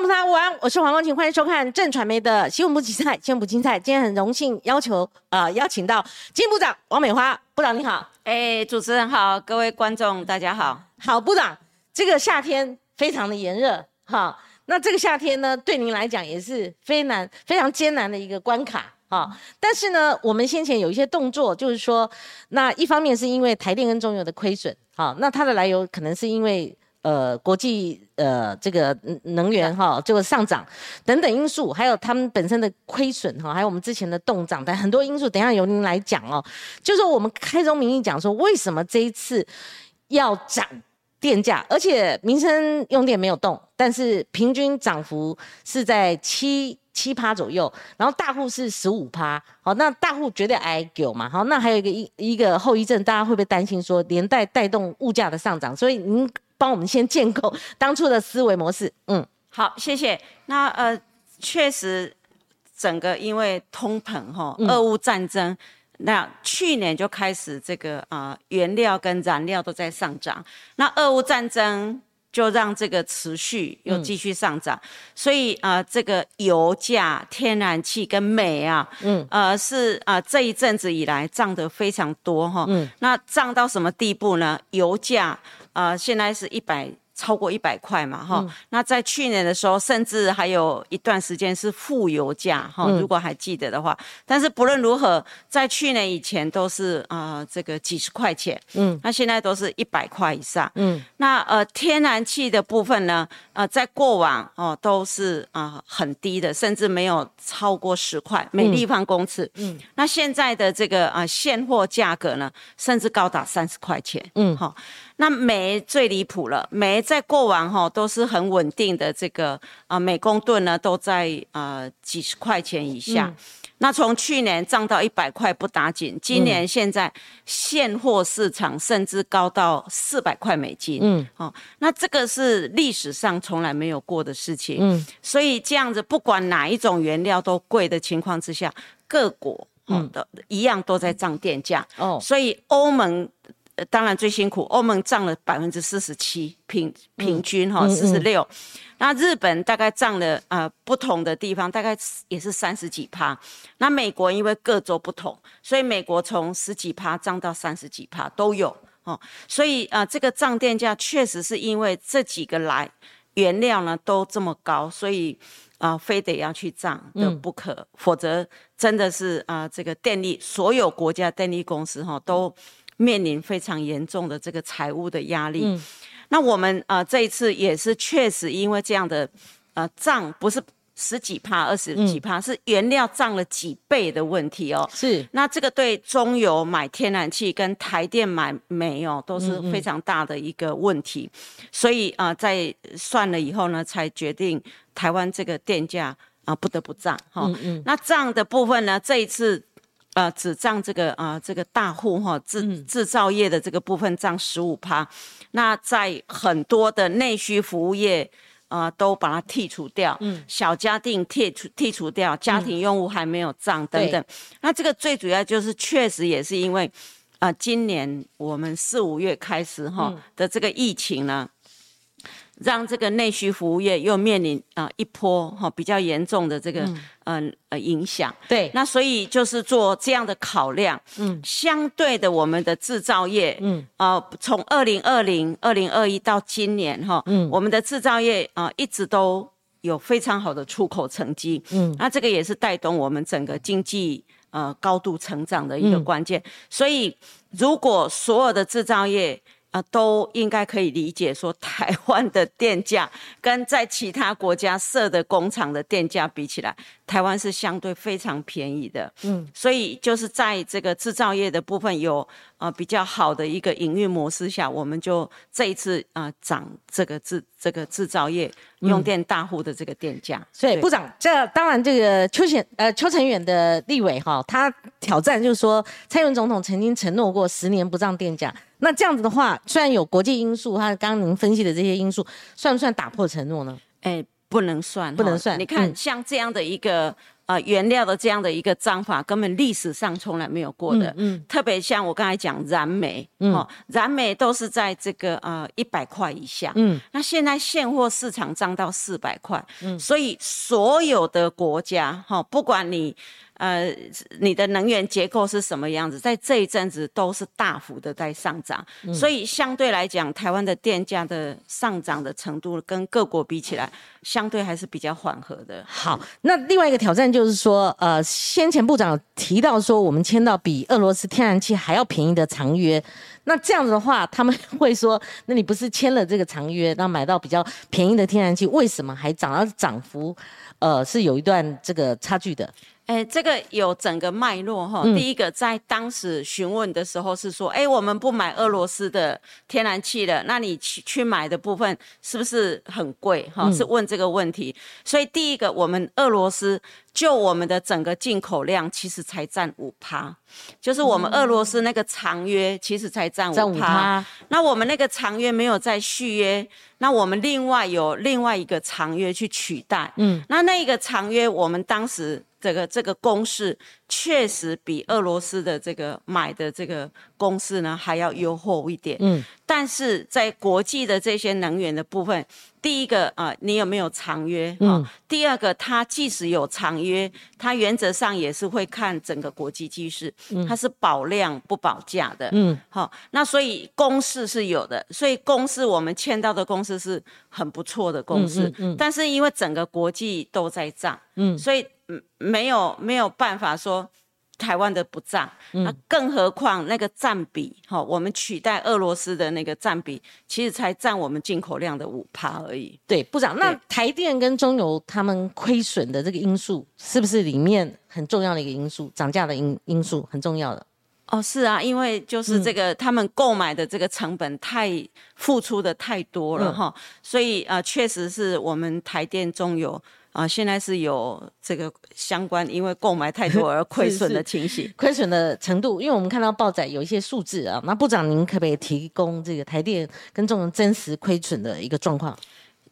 众朋友午安，我是黄光晴，欢迎收看正传媒的新闻部精彩，新闻部精彩。今天很荣幸要求呃邀请到金部长王美花部长，你好。哎，主持人好，各位观众大家好。好，部长，这个夏天非常的炎热，哈，那这个夏天呢，对您来讲也是非难非常艰难的一个关卡，哈。但是呢，我们先前有一些动作，就是说，那一方面是因为台电跟中油的亏损，好，那它的来由可能是因为。呃，国际呃，这个能源哈，这个上涨等等因素，还有他们本身的亏损哈，还有我们之前的动涨等很多因素，等下由您来讲哦。就是我们开宗明义讲说，为什么这一次要涨电价，而且民生用电没有动，但是平均涨幅是在七七趴左右，然后大户是十五趴，好，那大户绝对挨九嘛，好，那还有一个一一个后遗症，大家会不会担心说连带带动物价的上涨？所以您。帮我们先建构 当初的思维模式。嗯，好，谢谢。那呃，确实，整个因为通膨哈，俄乌战争，那去年就开始这个啊，原料跟燃料都在上涨。那俄乌战争就让这个持续又继续上涨，所以啊，这个油价、天然气跟煤啊，嗯，呃，是啊，这一阵子以来涨得非常多哈。嗯，那涨到什么地步呢？油价。啊，现在是一百。超过一百块嘛，哈，那在去年的时候，甚至还有一段时间是负油价，哈，如果还记得的话。但是不论如何，在去年以前都是啊，这个几十块钱，嗯，那现在都是一百块以上，嗯，那呃，天然气的部分呢，呃，在过往哦都是啊很低的，甚至没有超过十块每立方公尺，嗯，那现在的这个啊现货价格呢，甚至高达三十块钱，嗯，好。那煤最离谱了，煤在过往哈都是很稳定的，这个啊每公吨呢都在啊几十块钱以下。那从去年涨到一百块不打紧，今年现在现货市场甚至高到四百块美金。嗯，哦，那这个是历史上从来没有过的事情。嗯，所以这样子不管哪一种原料都贵的情况之下，各国嗯的一样都在涨电价。哦，所以欧盟。当然最辛苦，欧盟涨了百分之四十七，平平均哈四十六，那日本大概涨了呃不同的地方大概也是三十几趴，那美国因为各州不同，所以美国从十几趴涨到三十几趴都有。哦，所以啊这个涨电价确实是因为这几个来原料呢都这么高，所以啊非得要去涨的不可，否则真的是啊这个电力所有国家电力公司哈都。面临非常严重的这个财务的压力，那我们啊这一次也是确实因为这样的呃涨不是十几帕二十几帕，是原料涨了几倍的问题哦。是，那这个对中油买天然气跟台电买煤哦都是非常大的一个问题，所以啊在算了以后呢，才决定台湾这个电价啊不得不涨哈。那涨的部分呢，这一次。呃，只占这个啊，这个大户哈制制造业的这个部分占十五趴，那在很多的内需服务业啊，都把它剔除掉，嗯，小家庭剔除剔除掉，家庭用户还没有涨等等。那这个最主要就是确实也是因为啊，今年我们四五月开始哈的这个疫情呢。让这个内需服务业又面临啊一波哈比较严重的这个嗯。呃影响，对，那所以就是做这样的考量，嗯，相对的我们的制造业，嗯。啊从二零二零二零二一到今年哈，嗯，我们的制造业啊一直都有非常好的出口成绩，嗯，那这个也是带动我们整个经济呃高度成长的一个关键，所以如果所有的制造业。啊，都应该可以理解，说台湾的电价跟在其他国家设的工厂的电价比起来，台湾是相对非常便宜的。嗯，所以就是在这个制造业的部分有啊比较好的一个营运模式下，我们就这一次啊涨这个制这个制造业用电大户的这个电价。所以部长，这当然这个邱显呃邱成远的立委哈，他挑战就是说，蔡英文总统曾经承诺过十年不涨电价。那这样子的话，虽然有国际因素，他刚刚您分析的这些因素，算不算打破承诺呢？哎，不能算，不能算。你看，像这样的一个啊原料的这样的一个章法，根本历史上从来没有过的。嗯，特别像我刚才讲燃煤，哦，燃煤都是在这个呃一百块以下。嗯，那现在现货市场涨到四百块。嗯，所以所有的国家哈，不管你。呃，你的能源结构是什么样子？在这一阵子都是大幅的在上涨，所以相对来讲，台湾的电价的上涨的程度跟各国比起来，相对还是比较缓和的。好，那另外一个挑战就是说，呃，先前部长提到说，我们签到比俄罗斯天然气还要便宜的长约，那这样子的话，他们会说，那你不是签了这个长约，那买到比较便宜的天然气，为什么还涨？而涨幅，呃，是有一段这个差距的。哎，这个有整个脉络哈。第一个，在当时询问的时候是说，哎，我们不买俄罗斯的天然气了，那你去去买的部分是不是很贵？哈，是问这个问题。所以第一个，我们俄罗斯就我们的整个进口量其实才占五趴，就是我们俄罗斯那个长约其实才占五趴。那我们那个长约没有再续约，那我们另外有另外一个长约去取代。嗯，那那一个长约，我们当时。这个这个公式确实比俄罗斯的这个买的这个公司呢还要优厚一点。嗯，但是在国际的这些能源的部分，第一个啊，你有没有长约？嗯，第二个，它即使有长约，它原则上也是会看整个国际趋势，它是保量不保价的。嗯，好，那所以公式是有的，所以公司我们签到的公司是很不错的公式。嗯嗯，但是因为整个国际都在涨，嗯，所以。没有没有办法说台湾的不涨，那更何况那个占比哈，我们取代俄罗斯的那个占比，其实才占我们进口量的五趴而已。对，部长，那台电跟中油他们亏损的这个因素，是不是里面很重要的一个因素？涨价的因因素很重要的。哦，是啊，因为就是这个他们购买的这个成本太付出的太多了哈，所以啊，确实是我们台电中油。啊，现在是有这个相关，因为购买太多而 亏损的情形，亏损的程度，因为我们看到报载有一些数字啊，那部长您可不可以提供这个台电跟这种真实亏损的一个状况？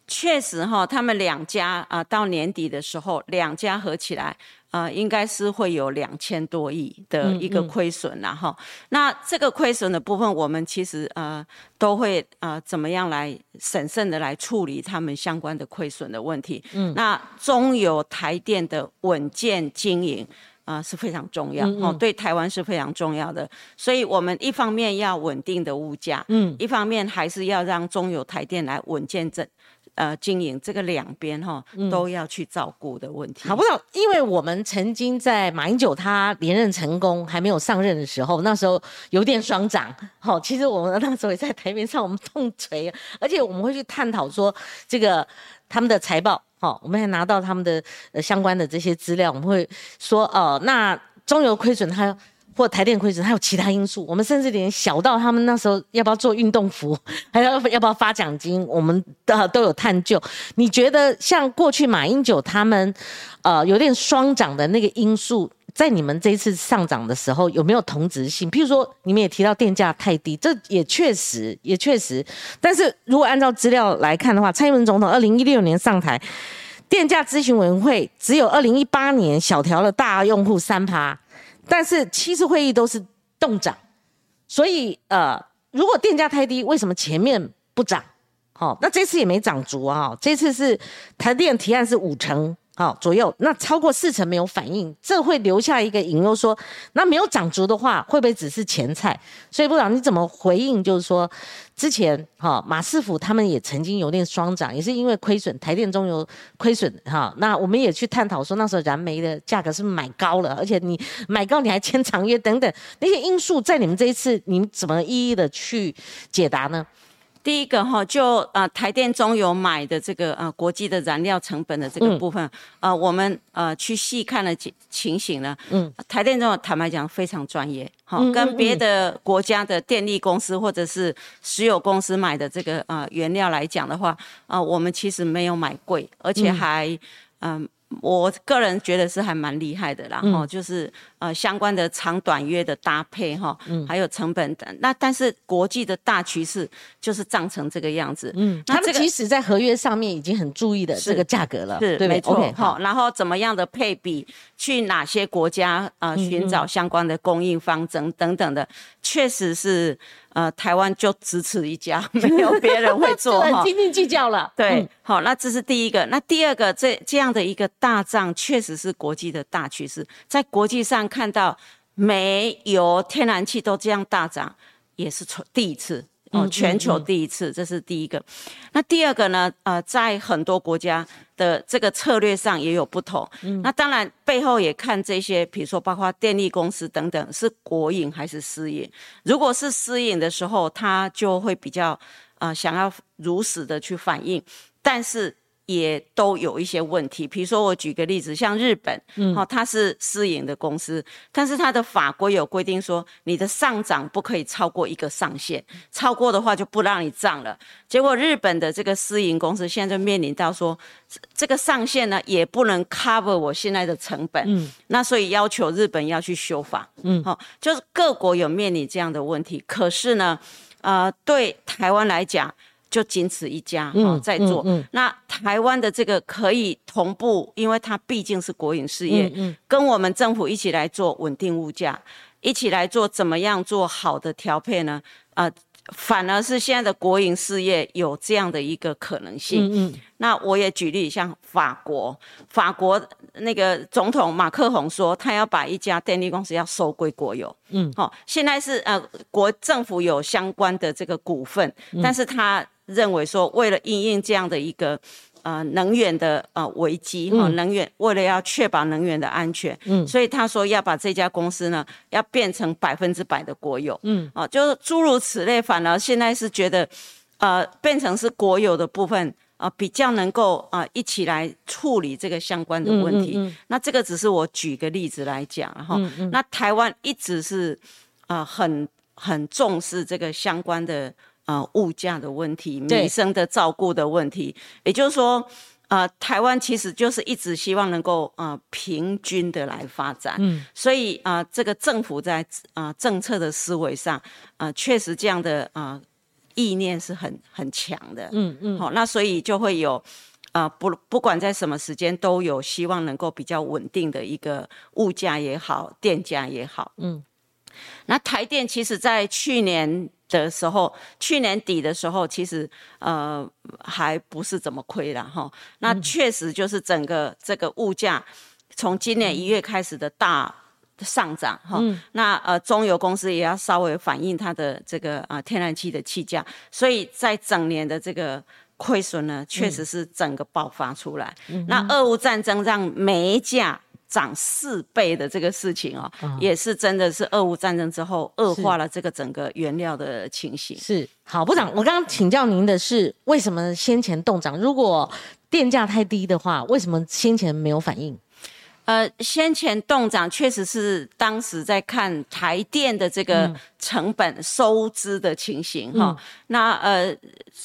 确实哈，他们两家啊，到年底的时候，两家合起来。啊，应该是会有两千多亿的一个亏损然后那这个亏损的部分，我们其实呃都会呃怎么样来审慎的来处理他们相关的亏损的问题。嗯，那中油台电的稳健经营啊是非常重要哦，对台湾是非常重要的。所以我们一方面要稳定的物价，嗯，一方面还是要让中油台电来稳健这。呃，经营这个两边哈都要去照顾的问题。好不好？因为我们曾经在马英九他连任成功还没有上任的时候，那时候有点双涨。好，其实我们那时候也在台面上，我们痛锤，而且我们会去探讨说这个他们的财报。好，我们还拿到他们的呃相关的这些资料，我们会说哦，那中油亏损它。或台电亏损，还有其他因素。我们甚至连小到他们那时候要不要做运动服，还要要不要发奖金，我们的都有探究。你觉得像过去马英九他们，呃，有点双涨的那个因素，在你们这一次上涨的时候有没有同质性？譬如说，你们也提到电价太低，这也确实也确实。但是如果按照资料来看的话，蔡英文总统二零一六年上台，电价咨询委员会只有二零一八年小调了大用户三趴。但是七次会议都是动涨，所以呃，如果电价太低，为什么前面不涨？好，那这次也没涨足啊。这次是台电提案是五成。好左右，那超过四成没有反应，这会留下一个隐忧，说那没有涨足的话，会不会只是前菜？所以部长你怎么回应？就是说之前哈马师傅他们也曾经有点双涨，也是因为亏损，台电中油亏损哈。那我们也去探讨说那时候燃煤的价格是买高了，而且你买高你还签长约等等那些因素，在你们这一次你怎么一一的去解答呢？第一个哈，就呃台电中油买的这个呃国际的燃料成本的这个部分，呃我们呃去细看了情情形呢，嗯，台电中油坦白讲非常专业，好，跟别的国家的电力公司或者是石油公司买的这个呃原料来讲的话，啊我们其实没有买贵，而且还嗯我个人觉得是还蛮厉害的啦，哈，就是呃相关的长短约的搭配哈，还有成本的那但是国际的大趋势就是涨成这个样子，嗯，他们其实在合约上面已经很注意的这个价格了，是没错，好，然后怎么样的配比，去哪些国家呃寻找相关的供应方等等等的，确实是。呃，台湾就只此一家，没有别人会做 哈，斤斤计较了。对，好，那这是第一个。那第二个，这这样的一个大涨，确实是国际的大趋势，在国际上看到煤油、天然气都这样大涨，也是从第一次。哦，全球第一次，这是第一个。那第二个呢？呃，在很多国家的这个策略上也有不同。那当然背后也看这些，比如说包括电力公司等等，是国营还是私营。如果是私营的时候，它就会比较呃想要如实的去反映，但是。也都有一些问题，比如说我举个例子，像日本，嗯。好，它是私营的公司，但是它的法规有规定说，你的上涨不可以超过一个上限，超过的话就不让你涨了。结果日本的这个私营公司现在就面临到说，这个上限呢也不能 cover 我现在的成本，嗯，那所以要求日本要去修法，嗯，好，就是各国有面临这样的问题，可是呢，呃，对台湾来讲。就仅此一家哈在做，那台湾的这个可以同步，因为它毕竟是国营事业，跟我们政府一起来做稳定物价，一起来做怎么样做好的调配呢？啊。反而是现在的国营事业有这样的一个可能性。嗯嗯。那我也举例，像法国，法国那个总统马克宏说，他要把一家电力公司要收归国有。嗯。好，现在是呃，国政府有相关的这个股份，但是他认为说，为了应应这样的一个。呃，能源的呃危机哈，能源为了要确保能源的安全，嗯，所以他说要把这家公司呢，要变成百分之百的国有，嗯，哦，就是诸如此类，反而现在是觉得，呃，变成是国有的部分啊，比较能够啊一起来处理这个相关的问题。那这个只是我举个例子来讲哈，那台湾一直是啊很很重视这个相关的。呃，物价的问题，民生的照顾的问题，也就是说，呃，台湾其实就是一直希望能够呃平均的来发展，嗯，所以啊，这个政府在啊政策的思维上，啊，确实这样的啊意念是很很强的，嗯嗯，好，那所以就会有啊不不管在什么时间都有希望能够比较稳定的一个物价也好，电价也好，嗯，那台电其实在去年。的时候，去年底的时候，其实呃还不是怎么亏了哈。那确实就是整个这个物价从今年一月开始的大上涨哈。那呃中油公司也要稍微反映它的这个啊天然气的气价，所以在整年的这个亏损呢，确实是整个爆发出来。那俄乌战争让煤价。涨四倍的这个事情哦，也是真的是俄乌战争之后恶化了这个整个原料的情形。是好，部长，我刚刚请教您的是，为什么先前动涨？如果电价太低的话，为什么先前没有反应？呃，先前动涨确实是当时在看台电的这个成本收支的情形哈。那呃，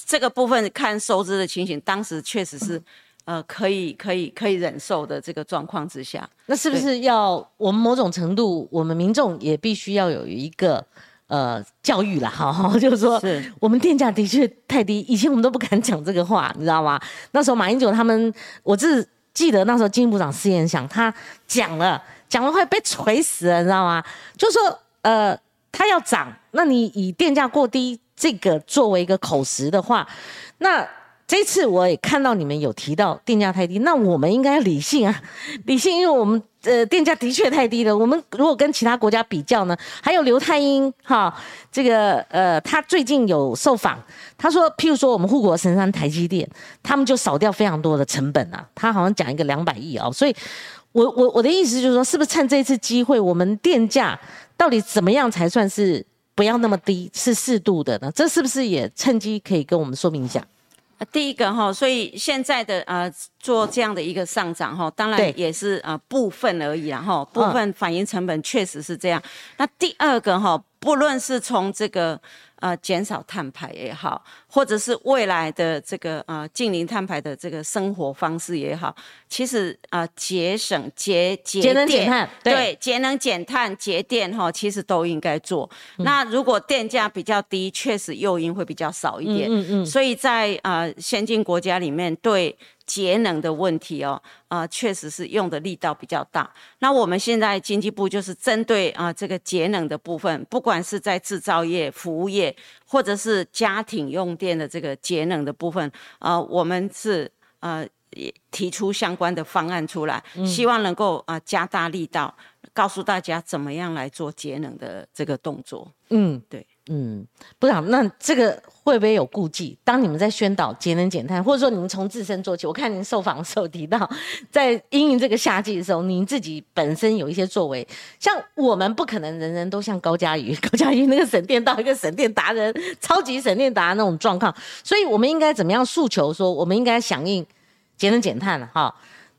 这个部分看收支的情形，当时确实是。呃，可以可以可以忍受的这个状况之下，那是不是要我们某种程度，我们民众也必须要有一个呃教育了哈？就是说，我们电价的确太低，以前我们都不敢讲这个话，你知道吗？那时候马英九他们，我是记得那时候经济部长施延祥他讲了，讲了会被锤死了，你知道吗？就说呃，他要涨，那你以电价过低这个作为一个口实的话，那。这次我也看到你们有提到电价太低，那我们应该理性啊，理性，因为我们呃电价的确太低了。我们如果跟其他国家比较呢，还有刘太英哈，这个呃他最近有受访，他说，譬如说我们护国神山台积电，他们就少掉非常多的成本啊，他好像讲一个两百亿哦，所以我我我的意思就是说，是不是趁这次机会，我们电价到底怎么样才算是不要那么低，是适度的呢？这是不是也趁机可以跟我们说明一下？第一个哈，所以现在的呃做这样的一个上涨哈，当然也是呃部分而已啦哈，部分反映成本确实是这样。那第二个哈，不论是从这个呃减少碳排也好，或者是未来的这个呃近零碳排的这个生活方式也好，其实啊节省节节节能减碳，对节能减碳节电哈，其实都应该做。那如果电价比较低，确实诱因会比较少一点。嗯嗯。所以在啊先进国家里面对。节能的问题哦，啊，确实是用的力道比较大。那我们现在经济部就是针对啊这个节能的部分，不管是在制造业、服务业，或者是家庭用电的这个节能的部分，啊，我们是呃提出相关的方案出来，希望能够啊加大力道，告诉大家怎么样来做节能的这个动作。嗯，对。嗯，不然，那这个会不会有顾忌？当你们在宣导节能减碳，或者说你们从自身做起，我看您受访的时候提到，在应应这个夏季的时候，您自己本身有一些作为。像我们不可能人人都像高嘉瑜，高嘉瑜那个省电到一个省电达人，超级省电达人那种状况，所以我们应该怎么样诉求？说我们应该响应节能减碳哈。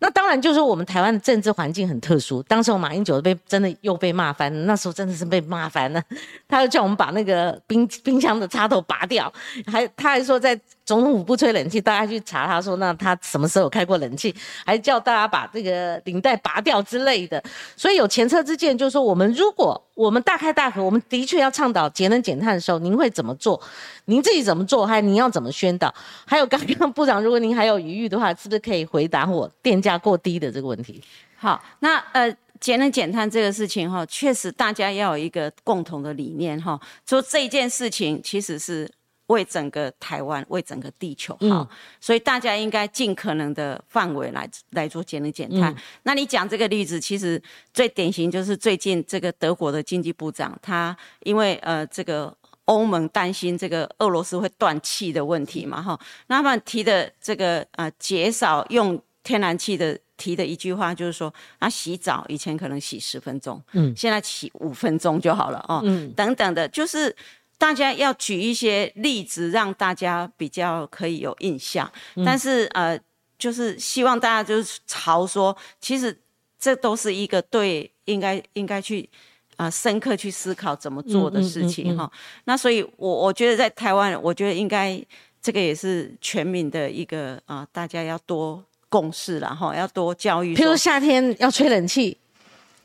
那当然，就是我们台湾的政治环境很特殊。当时我马英九被真的又被骂翻，那时候真的是被骂翻了。他就叫我们把那个冰冰箱的插头拔掉，还他还说在。总统府不吹冷气，大家去查他说，那他什么时候开过冷气？还叫大家把这个领带拔掉之类的。所以有前车之鉴，就是说我们如果我们大开大合，我们的确要倡导节能减碳的时候，您会怎么做？您自己怎么做？还您要怎么宣导？还有刚刚部长，如果您还有余裕的话，是不是可以回答我电价过低的这个问题？好，那呃，节能减碳这个事情哈，确实大家要有一个共同的理念哈，说这件事情其实是。为整个台湾，为整个地球好，所以大家应该尽可能的范围来来做节能减碳。那你讲这个例子，其实最典型就是最近这个德国的经济部长，他因为呃这个欧盟担心这个俄罗斯会断气的问题嘛，哈，那他们提的这个呃减少用天然气的提的一句话就是说，啊洗澡以前可能洗十分钟，嗯，现在洗五分钟就好了哦，嗯，等等的，就是。大家要举一些例子，让大家比较可以有印象。但是呃，就是希望大家就是朝说，其实这都是一个对应该应该去啊深刻去思考怎么做的事情哈。那所以，我我觉得在台湾，我觉得应该这个也是全民的一个啊，大家要多共识了哈，要多教育。譬如夏天要吹冷气。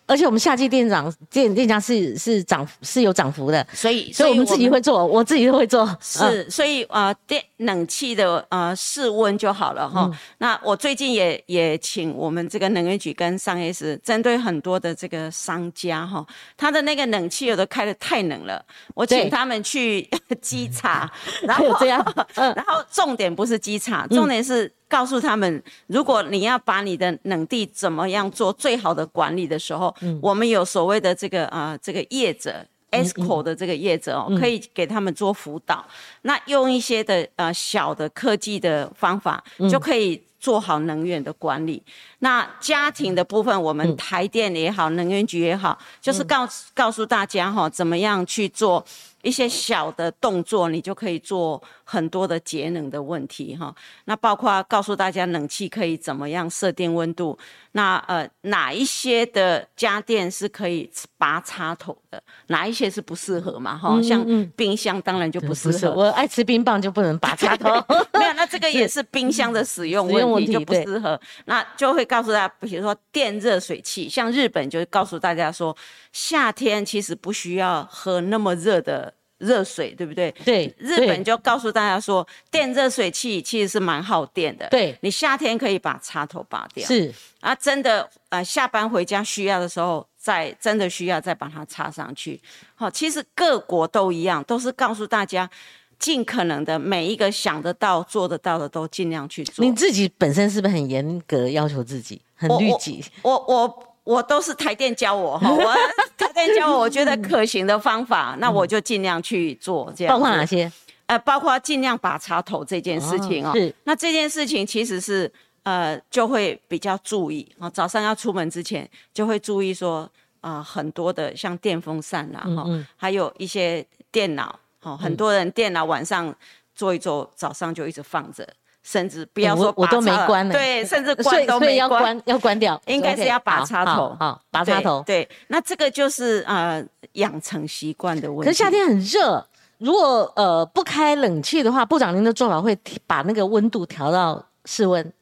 而且我们夏季店长店店家是是涨是有涨幅的，所以所以我们自己会做，我自己都会做。是，所以啊，电冷气的呃室温就好了哈。那我最近也也请我们这个能源局跟商 S 针对很多的这个商家哈，他的那个冷气有的开的太冷了，我请他们去 稽查，然后这样，然后重点不是稽查，重点是。告诉他们，如果你要把你的冷地怎么样做最好的管理的时候，我们有所谓的这个啊，这个业者 ESCO 的这个业者哦，可以给他们做辅导。那用一些的呃小的科技的方法，就可以做好能源的管理。那家庭的部分，我们台电也好，能源局也好，就是告告诉大家哈，怎么样去做。一些小的动作，你就可以做很多的节能的问题哈。那包括告诉大家冷气可以怎么样设定温度，那呃哪一些的家电是可以拔插头的，哪一些是不适合嘛哈？像冰箱当然就不适合，我爱吃冰棒就不能拔插头。没有，那这个也是 冰箱的使用问题就不适合。那就会告诉大家，比如说电热水器，像日本就告诉大家说，夏天其实不需要喝那么热的。热水对不对？对，日本就告诉大家说，电热水器其实是蛮耗电的。对，你夏天可以把插头拔掉。是啊，真的呃，下班回家需要的时候，再真的需要再把它插上去。好，其实各国都一样，都是告诉大家，尽可能的每一个想得到、做得到的都尽量去做。你自己本身是不是很严格要求自己，很律己？我我。我都是台电教我哈，我台电教我，我觉得可行的方法，那我就尽量去做。这样包括哪些？呃，包括尽量拔插头这件事情哦。是。那这件事情其实是呃，就会比较注意啊。早上要出门之前，就会注意说啊，很多的像电风扇啦，哈，还有一些电脑，哈，很多人电脑晚上做一做，早上就一直放着。甚至不要我说我都没关呢对，甚至 所关都没关。要关要关掉，应该是要拔插头好好，拔插头。对，对那这个就是呃养成习惯的问题。可是夏天很热，如果呃不开冷气的话，部长您的做法会把那个温度调到室温，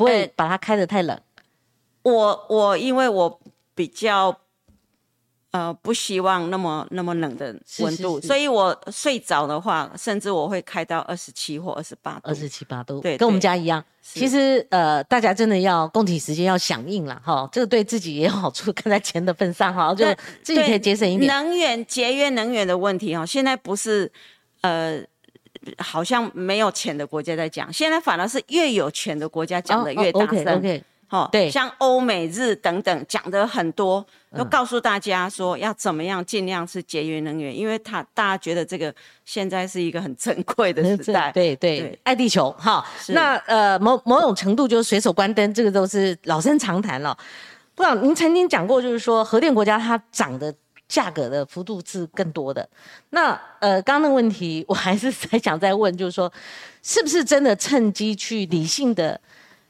不会呃把它开的太冷。我我因为我比较呃不希望那么那么冷的温度，是是是所以我睡着的话，甚至我会开到二十七或二十八度。二十七八度，对跟我们家一样。其实呃，大家真的要供体时间要响应了哈，这个对自己也有好处，看在钱的份上哈，就对自己可以节省一点。能源节约能源的问题哈，现在不是呃。好像没有钱的国家在讲，现在反而是越有钱的国家讲的越大声。OK OK，哦，对像欧美日等等讲的很多，都告诉大家说要怎么样尽量是节约能源，因为他大家觉得这个现在是一个很珍贵的时代。对对对爱地球哈。是那呃某某种程度就是随手关灯，这个都是老生常谈了。不知道您曾经讲过，就是说核电国家它涨的价格的幅度是更多的。那呃，刚刚那个问题，我还是还想再问，就是说，是不是真的趁机去理性的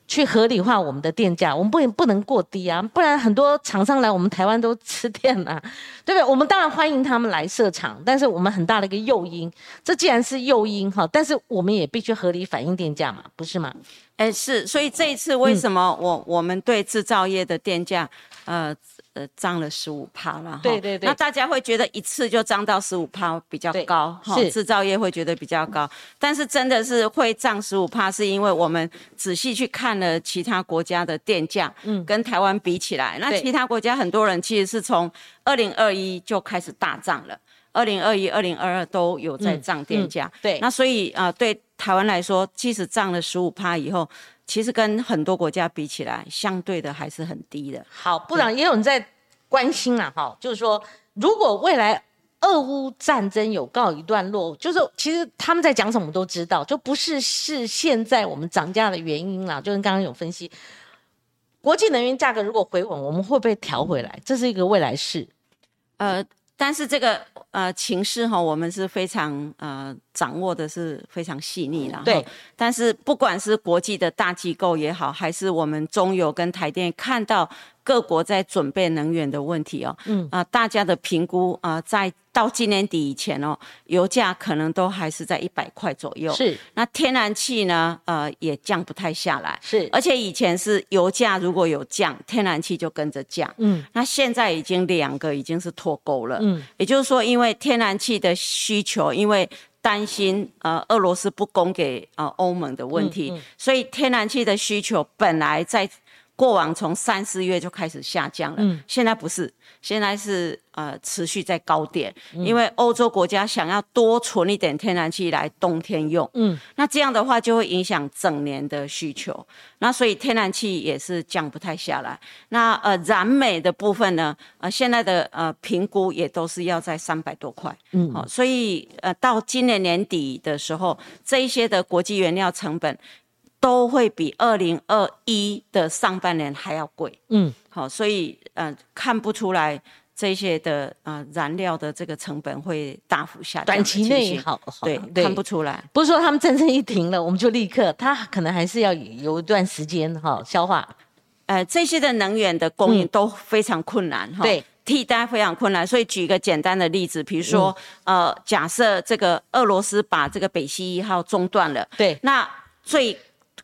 去合理化我们的电价？我们不能不能过低啊，不然很多厂商来我们台湾都吃电啊，对不对？我们当然欢迎他们来设厂，但是我们很大的一个诱因，这既然是诱因哈，但是我们也必须合理反映电价嘛，不是吗？哎，是，所以这一次为什么我、我们对制造业的电价，呃呃涨了十五趴了哈？对对对那大家会觉得一次就涨到十五趴比较高，哈是制造业会觉得比较高，但是真的是会涨十五趴，是因为我们仔细去看了其他国家的电价，嗯，跟台湾比起来，那其他国家很多人其实是从二零二一就开始大涨了。二零二一、二零二二都有在涨电价、嗯对那所以啊、呃对台湾来说，即使涨了十五趴以后，其实跟很多国家比起来，相对的还是很低的。好，部长也有人在关心了，哈，就是说，如果未来俄乌战争有告一段落，就是其实他们在讲什么都知道，就不是是现在我们涨价的原因啦，就是刚刚有分析，国际能源价格如果回稳，我们会不会调回来？这是一个未来式。呃，但是这个呃情势哈，我们是非常呃掌握的是非常细腻了。对哈，但是不管是国际的大机构也好，还是我们中油跟台电看到各国在准备能源的问题哦，嗯啊、大家的评估啊、在到今年底以前哦，油价可能都还是在一百块左右。是那天然气呢，呃，也降不太下来。是，而且以前是油价如果有降，天然气就跟着降。嗯，那现在已经两个已经是脱钩了。嗯，也就是说，因为天然气的需求，因为担心呃俄罗斯不供给呃欧盟的问题，嗯所以天然气的需求本来在过往从三四月就开始下降了，嗯。现在不是，现在是呃持续在高点，嗯。因为欧洲国家想要多存一点天然气来冬天用，嗯，那这样的话就会影响整年的需求，那所以天然气也是降不太下来。那呃燃煤的部分呢，呃现在的呃评估也都是要在三百多块，嗯。好、所以呃到今年年底的时候，这一些的国际原料成本都会比二零二一的上半年还要贵。嗯，好，所以呃看不出来这些的呃燃料的这个成本会大幅下降短期内好，好对，看不出来。不是说他们战争一停了，我们就立刻，它可能还是要有一段时间哈消化。呃，这些的能源的供应嗯都非常困难哈。对。替代非常困难，所以举一个简单的例子，比如说，嗯呃，假设这个俄罗斯把这个北溪一号中断了，对，那最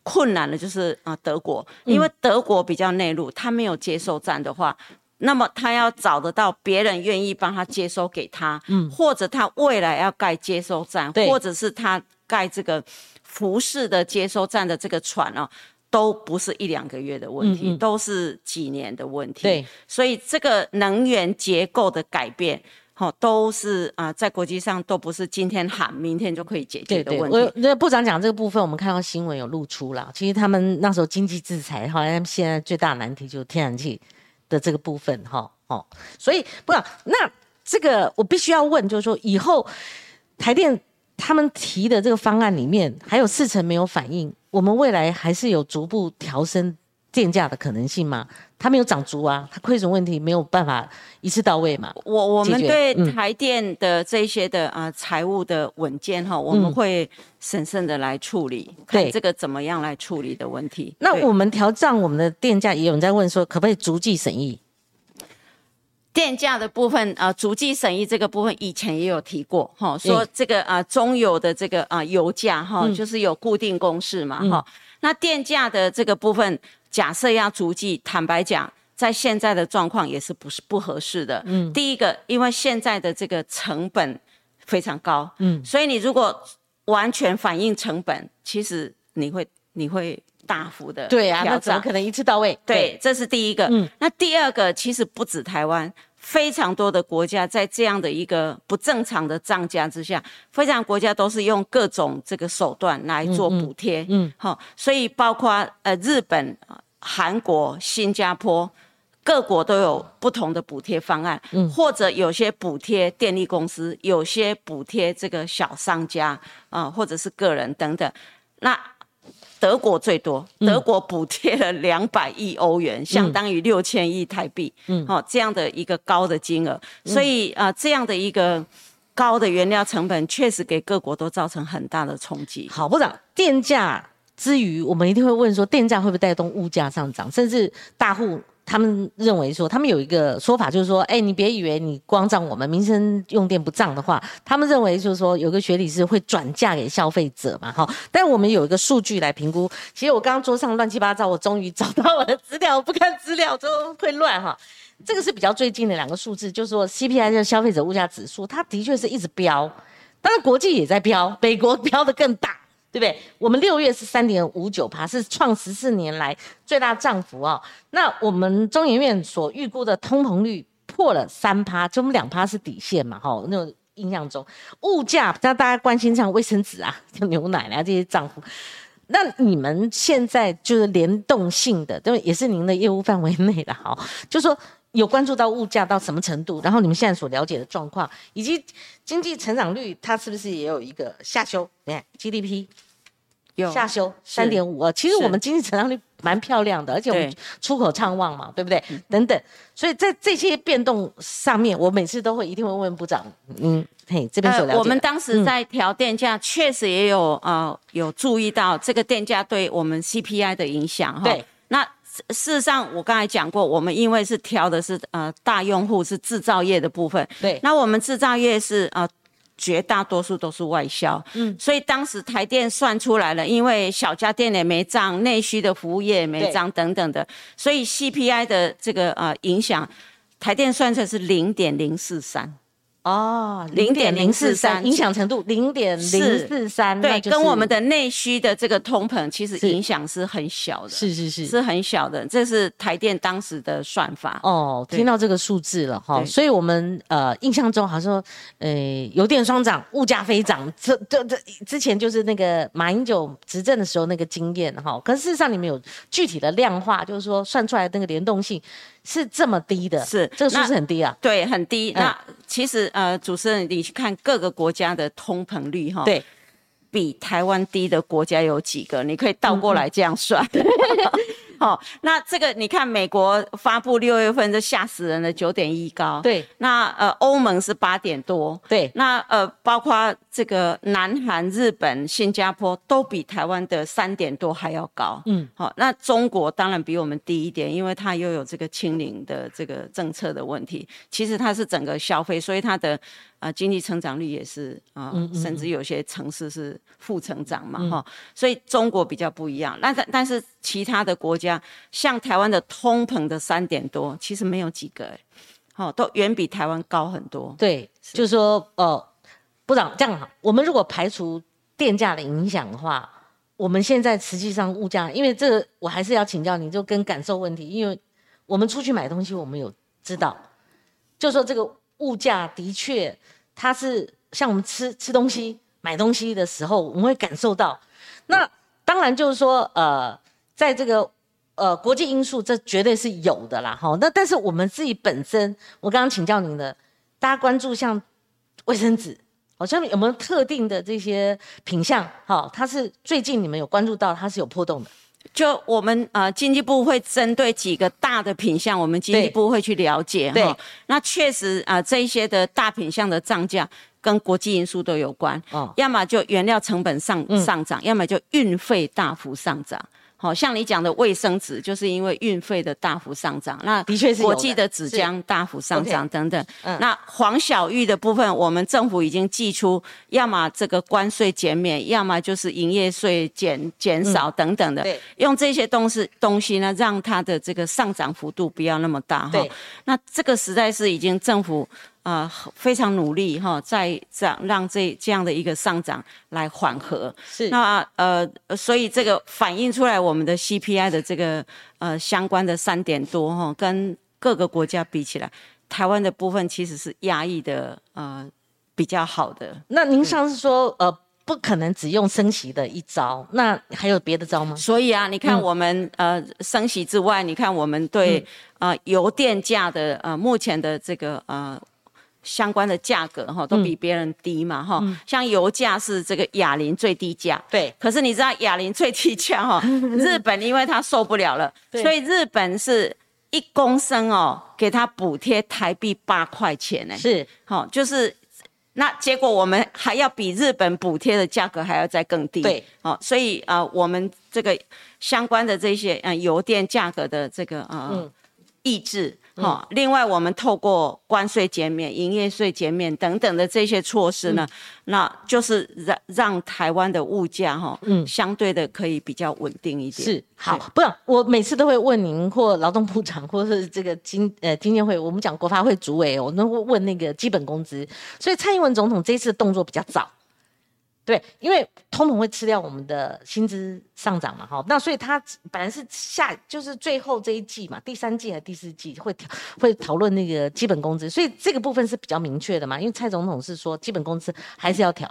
困难的就是啊、呃德国，嗯。因为德国比较内陆，他没有接收站的话，那么他要找得到别人愿意帮他接收给他，嗯，或者他未来要盖接收站，对。或者是他盖这个服饰的接收站的这个船哦。都不是一两个月的问题，嗯嗯。都是几年的问题。对，所以这个能源结构的改变，好、都是啊、在国际上都不是今天喊，明天就可以解决对对，的问题。我那部长讲这个部分，我们看到新闻有露出了。其实他们那时候经济制裁，好像现在最大难题就是天然气的这个部分，哈，哦，所以部长，那这个我必须要问，就是说以后台电他们提的这个方案里面，还有四成没有反应，我们未来还是有逐步调升电价的可能性吗？它没有涨足啊，它亏损问题没有办法一次到位嘛。我我们对嗯。台电的这些的啊财务的稳健哈，我们会审慎的来处理，看这个怎么样来处理的问题。那我们调涨我们的电价，也有人在问说，可不可以逐季审议？电价的部分，呃，逐季审议这个部分，以前也有提过，哈，对。说这个啊、呃中油的这个啊、呃油价哈，嗯。就是有固定公式嘛，哈、那电价的这个部分，假设要逐季，坦白讲，在现在的状况也是不是不合适的。嗯，第一个，因为现在的这个成本非常高，嗯，所以你如果完全反映成本，其实你会你会大幅的对啊，那怎么可能一次到位？对，这是第一个。嗯那第二个，其实不止台湾，非常多的国家在这样的一个不正常的涨价之下，非常国家都是用各种这个手段来做补贴。嗯嗯，好、所以包括呃日本、呃韩国、新加坡。各国都有不同的补贴方案，嗯或者有些补贴电力公司，有些补贴这个小商家啊、或者是个人等等。那德国最多，嗯。德国补贴了两百亿欧元，相当于六千亿台币，嗯，哦，这样的一个高的金额，所以啊、呃这样的一个高的原料成本，确实给各国都造成很大的冲击。好，部长，电价之余，我们一定会问说，电价会不会带动物价上涨？甚至大户他们认为说，他们有一个说法，就是说，哎，你别以为你光涨我们民生用电不涨的话，他们认为就是说，有个学理是会转嫁给消费者嘛，哈。但我们有一个数据来评估，其实我刚刚桌上乱七八糟，我终于找到我的资料，我不看资料就会乱哈。这个是比较最近的两个数字，就是说 CPI 就是消费者物价指数，它的确是一直飙，当然国际也在飙，美国飙得更大，对不对？我们六月是三点五九趴，是创十四年来最大涨幅哦。那我们中研院所预估的通膨率破了三趴，就我们两趴是底线嘛，哈，那种印象中，物价让大家关心像卫生纸啊、像牛奶啊这些涨幅。那你们现在就是联动性的，对，也是您的业务范围内的，哈，就说有关注到物价到什么程度，然后你们现在所了解的状况，以及经济成长率，它是不是也有一个下修？你看 GDP 有。下修三点五二，其实我们经济成长率蛮漂亮的，而且我们出口畅旺嘛，对不对？等等，所以在这些变动上面，我每次都会一定会问部长，嗯，嘿，这边所了解、呃我们当时在调电价，确实也有呃有注意到这个电价对我们 CPI 的影响哈。对，那事事实上我刚才讲过，我们因为是调的是呃大用户是制造业的部分，对。那我们制造业是呃。绝大多数都是外销，嗯，所以当时台电算出来了，因为小家电也没涨，内需的服务业也没涨等等的，所以 CPI 的这个呃影响，台电算出来是零点零四三，哦，零点零四三，影响程度零点零四三，对，跟我们的的内需的这个通膨其实影响是很小的，是是是。是很小的，这是台电当时的算法。哦，听到这个数字了哈，所以我们呃印象中好像说，呃油电双涨，物价飞涨，这这这之前就是那个马英九执政的时候那个经验哈，可是事实上你们有具体的量化，就是说算出来的那个联动性是这么低的，是这个数那字很低啊，对，很低。嗯那其实呃，主持人你去看各个国家的通膨率哈，对，比台湾低的国家有几个？你可以倒过来这样算。嗯好、那这个你看，美国发布六月份就吓死人的，九点一高。，对那呃，欧盟是八点多。对那呃，包括这个南韩、日本、新加坡都比台湾的三点多还要高。嗯，好、那中国当然比我们低一点，因为它又有这个清零的这个政策的问题。其实它是整个消费，所以它的呃经济成长率也是啊、嗯甚至有些城市是负成长嘛，哈、所以中国比较不一样。那但但是其他的国家，像台湾的通膨的三点多，其实没有几个哎，好、都远比台湾高很多。对，就是说呃，部长这样好，我们如果排除电价的影响的话，我们现在实际上物价，因为这个我还是要请教你，就跟感受问题，因为我们出去买东西，我们有知道，就说这个物价的确，它是像我们吃吃东西、买东西的时候，我们会感受到。那当然就是说，呃，在这个呃国际因素，这绝对是有的啦，哈。那但是我们自己本身，我刚刚请教您的，大家关注像卫生纸，好像有没有特定的这些品相？哈，它是最近你们有关注到它是有波动的。就我们呃经济部会针对几个大的品项，我们经济部会去了解哈。那确实啊，这一些的大品项的涨价跟国际因素都有关，哦，要么就原料成本上上涨，要么就运费大幅上涨。好像你讲的卫生纸，就是因为运费的大幅上涨，那的确是国际的纸浆大幅上涨等等。那黄小玉的部分，我们政府已经寄出，要么这个关税减免，要么就是营业税减减少等等的，用这些东西东西呢，让它的这个上涨幅度不要那么大哈。那这个实在是已经政府。啊，非常努力哈，在让让这这样的一个上涨来缓和。是那呃，所以这个反映出来我们的 CPI 的这个呃相关的三点多哈，跟各个国家比起来，台湾的部分其实是压抑的呃比较好的。那您上次说呃不可能只用升息的一招，那还有别的招吗？所以啊，你看我们呃升息之外，你看我们对呃油电价的呃目前的这个呃。相关的价格哈都比别人低嘛哈，像油价是这个哑铃最低价，对。可是你知道哑铃最低价哈，日本因为它受不了了，所以日本是一公升哦，给他补贴台币八块钱呢。是，好，就是那结果我们还要比日本补贴的价格还要再更低，对。好，所以啊，我们这个相关的这些嗯油电价格的这个啊抑制。好，另外我们透过关税减免、营业税减免等等的这些措施呢，那就是让让台湾的物价哈，嗯，相对的可以比较稳定一点。是，好，不是我每次都会问您或劳动部长，或是这个经呃经建会，我们讲国发会主委，我都会问那个基本工资。所以蔡英文总统这次动作比较早。对，因为通膨会吃掉我们的薪资上涨嘛，哈，那所以他本来是下就是最后这一季嘛，第三季还是第四季会会讨论那个基本工资，所以这个部分是比较明确的嘛，因为蔡总统是说基本工资还是要调，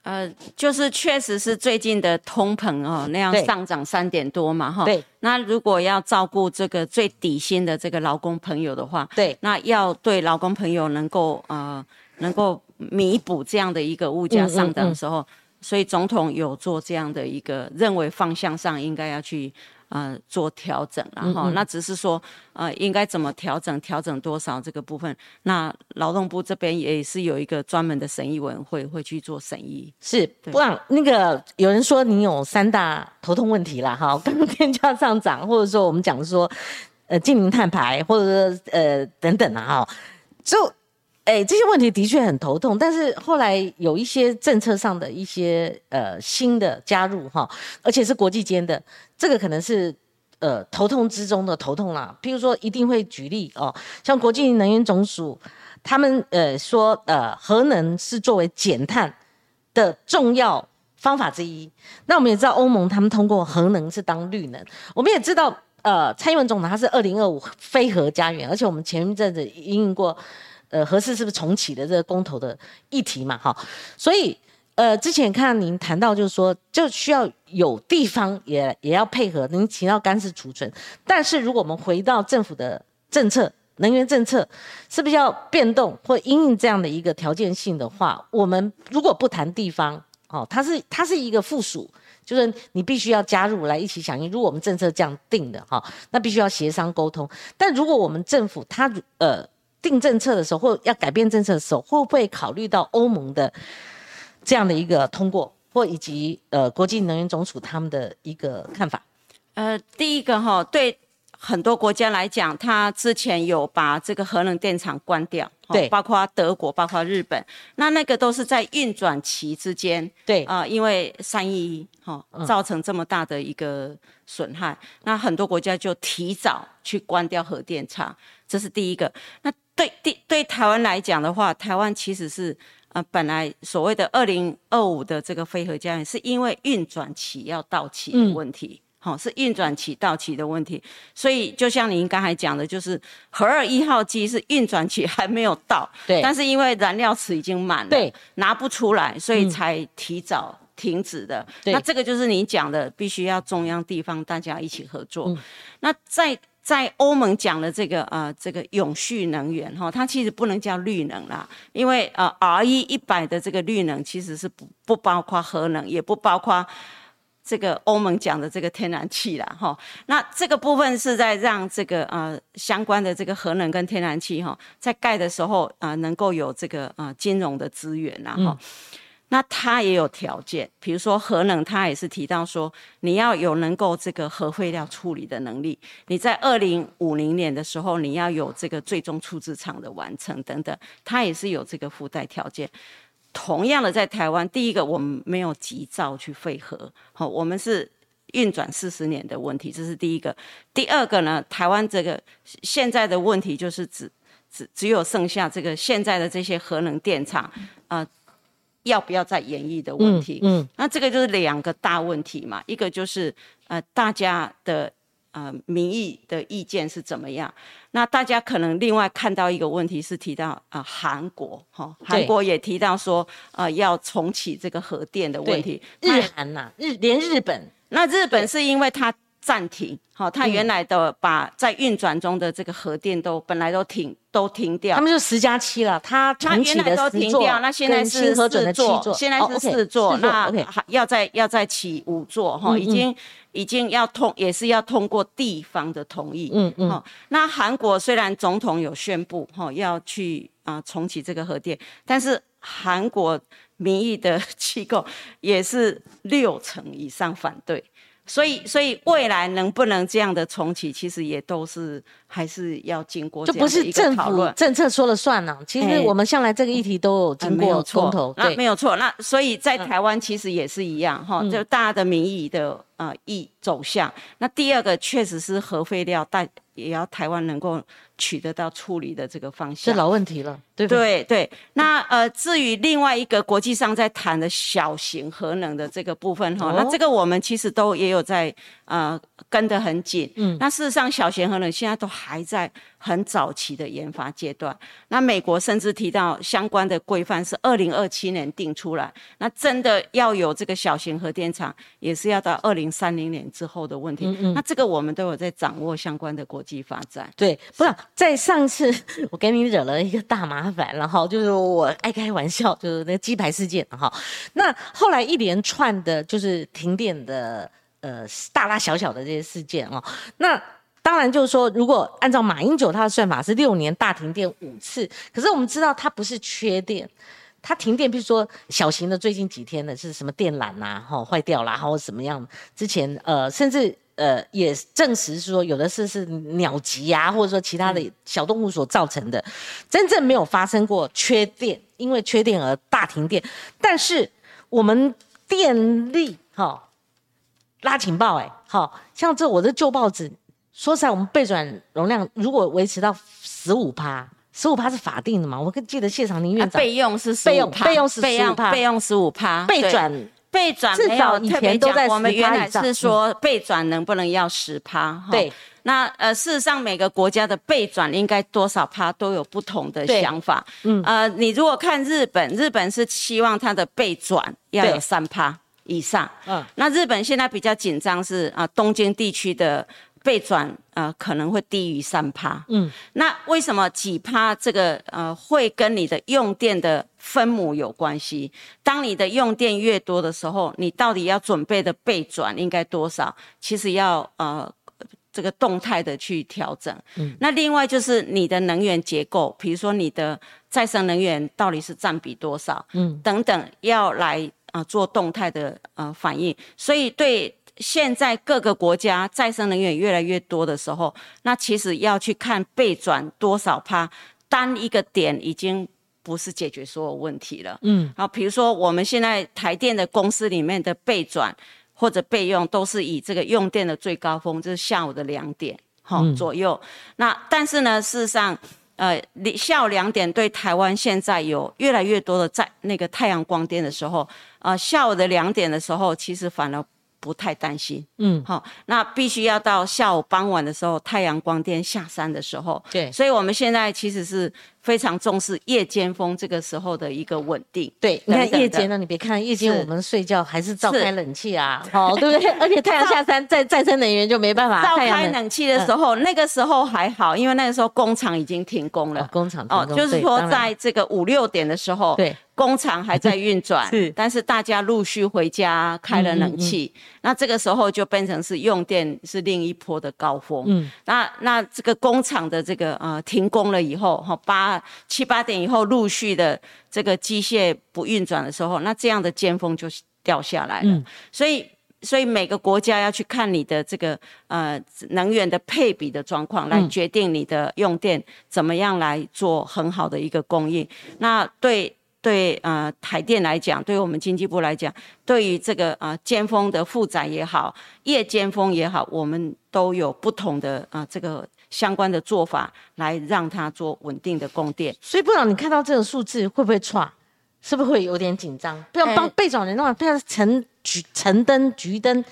呃，就是确实是最近的通膨哦那样上涨三点多嘛，哈，对，那如果要照顾这个最底薪的这个劳工朋友的话，对，那要对劳工朋友能够呃能够。弥补这样的一个物价上涨的时候，所以总统有做这样的一个认为方向上应该要去呃做调整，然后那只是说呃应该怎么调整，调整多少这个部分，那劳动部这边也是有一个专门的审议委员会会去做审议。是，不然那个有人说你有三大头痛问题啦，哈，刚刚电价上涨，或者说我们讲说呃近零碳排，或者说呃等等啊，哈，就。哎，这些问题的确很头痛，但是后来有一些政策上的一些呃新的加入哈，而且是国际间的，这个可能是呃头痛之中的头痛啦。譬如说，一定会举例哦，像国际能源总署，他们呃说呃核能是作为减碳的重要方法之一。那我们也知道欧盟他们通过核能是当绿能，我们也知道呃蔡英文总统他是二零二五非核家园，而且我们前一阵子应用过。呃，合适是不是重启的这个公投的议题嘛？哈，所以呃，之前看您谈到，就是说，就需要有地方也也要配合，您提到干式储存。但是如果我们回到政府的政策，能源政策是不是要变动或因应这样的一个条件性的话，我们如果不谈地方，哦，它是它是一个附属，就是你必须要加入来一起响应。如果我们政策这样定的哈，那必须要协商沟通。但如果我们政府它呃。定政策的时候，或要改变政策的时候，会不会考虑到欧盟的这样的一个通过，或以及呃国际能源总署他们的一个看法？呃，第一个哈，对很多国家来讲，他之前有把这个核能电厂关掉，对，包括德国，包括日本，那那个都是在运转期之间，对。啊，因为三一哈造成这么大的一个损害，那很多国家就提早去关掉核电厂，这是第一个。那对对对，台湾来讲的话，台湾其实是呃本来所谓的二零二五的这个非核家园，是因为运转期要到期的问题，好是运转期到期的问题，所以就像您刚才讲的，就是核二一号机是运转期还没有到，对，但是因为燃料池已经满了，对，拿不出来，所以才提早停止的。那这个就是你讲的，必须要中央地方大家一起合作。那在在欧盟讲的这个呃这个永续能源哈，它其实不能叫绿能啦，因为呃 R E 一百的这个绿能其实是不不包括核能，也不包括这个欧盟讲的这个天然气啦，哈，那这个部分是在让这个呃相关的这个核能跟天然气哈，在盖的时候啊，能够有这个啊金融的资源呐，哈，那它也有条件，比如说核能，它也是提到说你要有能够这个核废料处理的能力，你在二零五零年的时候你要有这个最终处置厂的完成等等，它也是有这个附带条件。同样的，在台湾，第一个我们没有急躁去废核，好，我们是运转四十年的问题，这是第一个。第二个呢，台湾这个现在的问题就是只只只有剩下这个现在的这些核能电厂，呃，要不要再演绎的问题。嗯，那这个就是两个大问题嘛，一个就是呃大家的。呃，民意的意见是怎么样？那大家可能另外看到一个问题是提到啊，韩国哈，韩国也提到说，呃，要重启这个核电的问题。日韩呐，日连日本，那日本是因为它。暂停，好，它原来的把在运转中的这个核电都本来都停都停掉，他们就十加七了，它它原来都停掉，那现在是四座，现在是四座，那还要再要再起五座哈，已经已经要通也是要通过地方的同意，嗯嗯，那韩国虽然总统有宣布哈要去啊重启这个核电，但是韩国民意的 机构也是六成以上反对。所以，所以未来能不能这样的重启，其实也都是还是要经过就不是政府政策说了算呢。其实我们向来这个议题都有经过冲突，那没有错。那所以在台湾其实也是一样哈，就大家的民意的呃意走向。那第二个确实是核废料，但也要台湾能够。取得到处理的这个方向，是老问题了，对对对。那呃，至于另外一个国际上在谈的小型核能的这个部分哈，那这个我们其实都也有在呃跟得很紧。嗯，那事实上小型核能现在都还在很早期的研发阶段。那美国甚至提到相关的规范是二零二七年定出来，那真的要有这个小型核电厂，也是要到二零三零年之后的问题。嗯嗯，那这个我们都有在掌握相关的国际发展。对，不是。在上次 我给你惹了一个大麻烦，然后就是我爱开玩笑，就是那鸡排事件哈。那后来一连串的，就是停电的呃大大小小的这些事件哦。那当然就是说，如果按照马英九他的算法是六年大停电五次，可是我们知道它不是缺电，它停电，比如说小型的最近几天的是什么电缆呐，哈坏掉啦，或者怎么样？之前呃甚至。呃，也证实说有的是是鸟击啊，或者说其他的小动物所造成的，真正没有发生过缺电，因为缺电而大停电。但是我们电力哈拉警报，哎，好像这我的旧报纸，说实在，我们备转容量如果维持到十五趴，十五趴是法定的嘛？我记得谢长宁院长备用是备用备用是十五趴，备用十五趴备转。备转没有特别讲，我们原来是说备转能不能要十趴？对，那呃，事实上每个国家的备转应该多少趴都有不同的想法。嗯，呃，你如果看日本，日本是期望它的备转要有三趴以上。嗯，那日本现在比较紧张是啊，东京地区的。备转呃可能会低于三趴，嗯，那为什么几趴这个呃会跟你的用电的分母有关系？当你的用电越多的时候，你到底要准备的备转应该多少？其实要呃这个动态的去调整。嗯，那另外就是你的能源结构，比如说你的再生能源到底是占比多少？嗯，等等要来啊做动态的呃反应。所以对。现在各个国家再生能源越来越多的时候，那其实要去看备转多少趴，单一个点已经不是解决所有问题了。嗯，好，比如说我们现在台电的公司里面的备转或者备用，都是以这个用电的最高峰就是下午的两点好左右。那但是呢，事实上，呃，下午两点对台湾现在有越来越多的在那个太阳光电的时候，呃，下午的两点的时候，其实反而。不太担心，嗯，好，那必须要到下午傍晚的时候，太阳光电下山的时候，对，所以我们现在其实是。非常重视夜间风这个时候的一个稳定。对，你看夜间呢，你别看夜间我们睡觉还是照开冷气啊，好，对不对？而且太阳下山，再再生能源就没办法。照开冷气的时候，那个时候还好，因为那个时候工厂已经停工了。工厂哦，就是说在这个五六点的时候，对，工厂还在运转，是但是大家陆续回家开了冷气，那这个时候就变成是用电是另一波的高峰。嗯，那那这个工厂的这个呃停工了以后，哈八七八点以后陆续的这个机械不运转的时候，那这样的尖峰就掉下来了。所以。所以每个国家要去看你的这个呃能源的配比的状况，来决定你的用电怎么样来做很好的一个供应。那对对呃台电来讲，对我们经济部来讲，对于这个呃尖峰的负载也好，夜尖峰也好，我们都有不同的啊这个相关的做法，来让它做稳定的供电。所以部长，你看到这个数字会不会差？是不是会有点紧张？不要帮被找人的话，不要橙橘橙灯橘灯，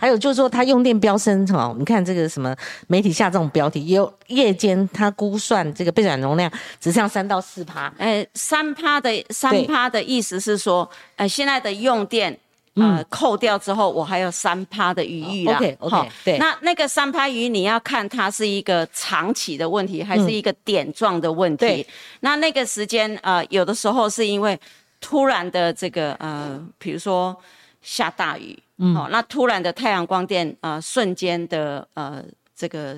还有就是说它用电飙升哈。你看这个什么媒体下这种标题，也有夜间它估算这个备转容量只剩三到四趴。呃，三趴的三趴的意思是说，呃，现在的用电呃扣掉之后，我还有三趴的余裕啦。OK OK，对。那那个三趴余你要看它是一个长期的问题，还是一个点状的问题？那那个时间呃，有的时候是因为。突然的这个呃，比如说下大雨，哦，那突然的太阳光电呃，瞬间的呃，这个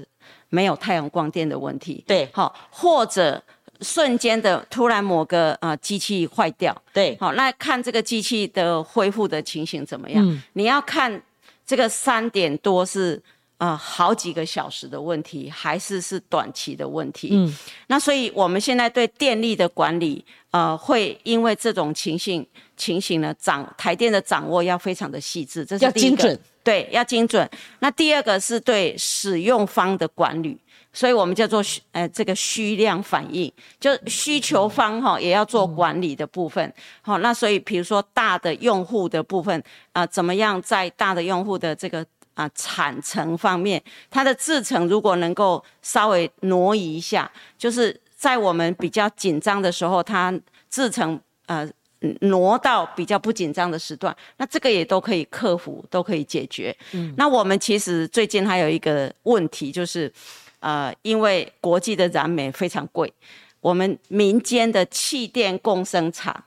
没有太阳光电的问题，对，好，或者瞬间的突然某个呃机器坏掉，对，好，那看这个机器的恢复的情形怎么样？你要看这个三点多是。啊，好几个小时的问题，还是是短期的问题。嗯，那所以我们现在对电力的管理，呃，会因为这种情形情形呢，掌台电的掌握要非常的细致，这是要精准，对，要精准。那第二个是对使用方的管理，所以我们叫做呃这个需量反应，就需求方哈也要做管理的部分。好，那所以比如说大的用户的部分啊，怎么样在大的用户的这个。啊，产程方面，它的制程如果能够稍微挪移一下，就是在我们比较紧张的时候，它制程呃挪到比较不紧张的时段，那这个也都可以克服，都可以解决。嗯，那我们其实最近还有一个问题，就是呃，因为国际的燃煤非常贵，我们民间的气电共生厂。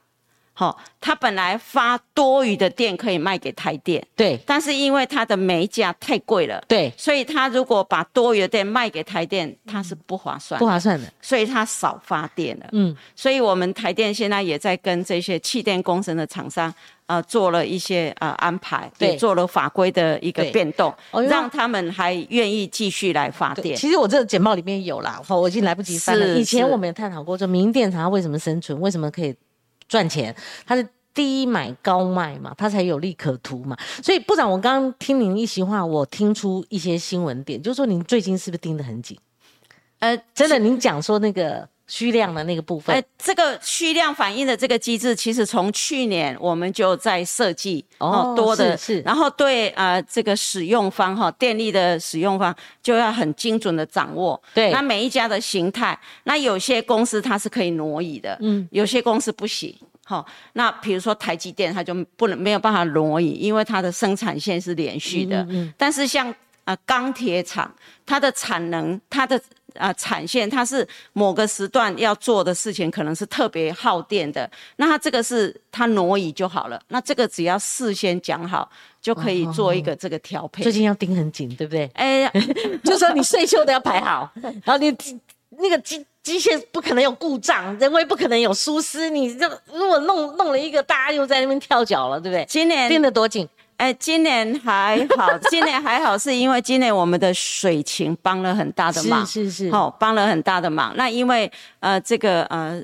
好，他本来发多余的电可以卖给台电，对，但是因为他的煤价太贵了，对，所以他如果把多余的电卖给台电，他是不划算，不划算的，所以他少发电了。嗯，所以我们台电现在也在跟这些气电工程的厂商，呃，做了一些呃安排，对，做了法规的一个变动，让他们还愿意继续来发电。其实我这个简报里面有啦，我已经来不及翻了。以前我们也探讨过，说民电厂为什么生存，为什么可以。赚钱，它是低买高卖嘛，它才有利可图嘛。所以部长，我刚刚听您一席话，我听出一些新闻点，就是说您最近是不是盯得很紧？呃，真的，您讲说那个。虚量的那个部分，哎，这个虚量反应的这个机制，其实从去年我们就在设计哦，多的是，然后对啊，这个使用方哈，电力的使用方就要很精准的掌握。对，那每一家的形态，那有些公司它是可以挪移的，嗯，有些公司不行。好，那比如说台积电，它就不能没有办法挪移，因为它的生产线是连续的。嗯，但是像啊钢铁厂，它的产能，它的啊，产线它是某个时段要做的事情，可能是特别耗电的。那它这个是它挪移就好了。那这个只要事先讲好，就可以做一个这个调配。最近要盯很紧，对不对？哎，就说你睡休都要排好，然后你那个机机械不可能有故障，人为不可能有疏失。你这如果弄弄了一个，大家又在那边跳脚了，对不对？今年盯得多紧？哎，今年还好，今年还好，是因为今年我们的水情帮了很大的忙，是是是，好帮了很大的忙。那因为呃这个呃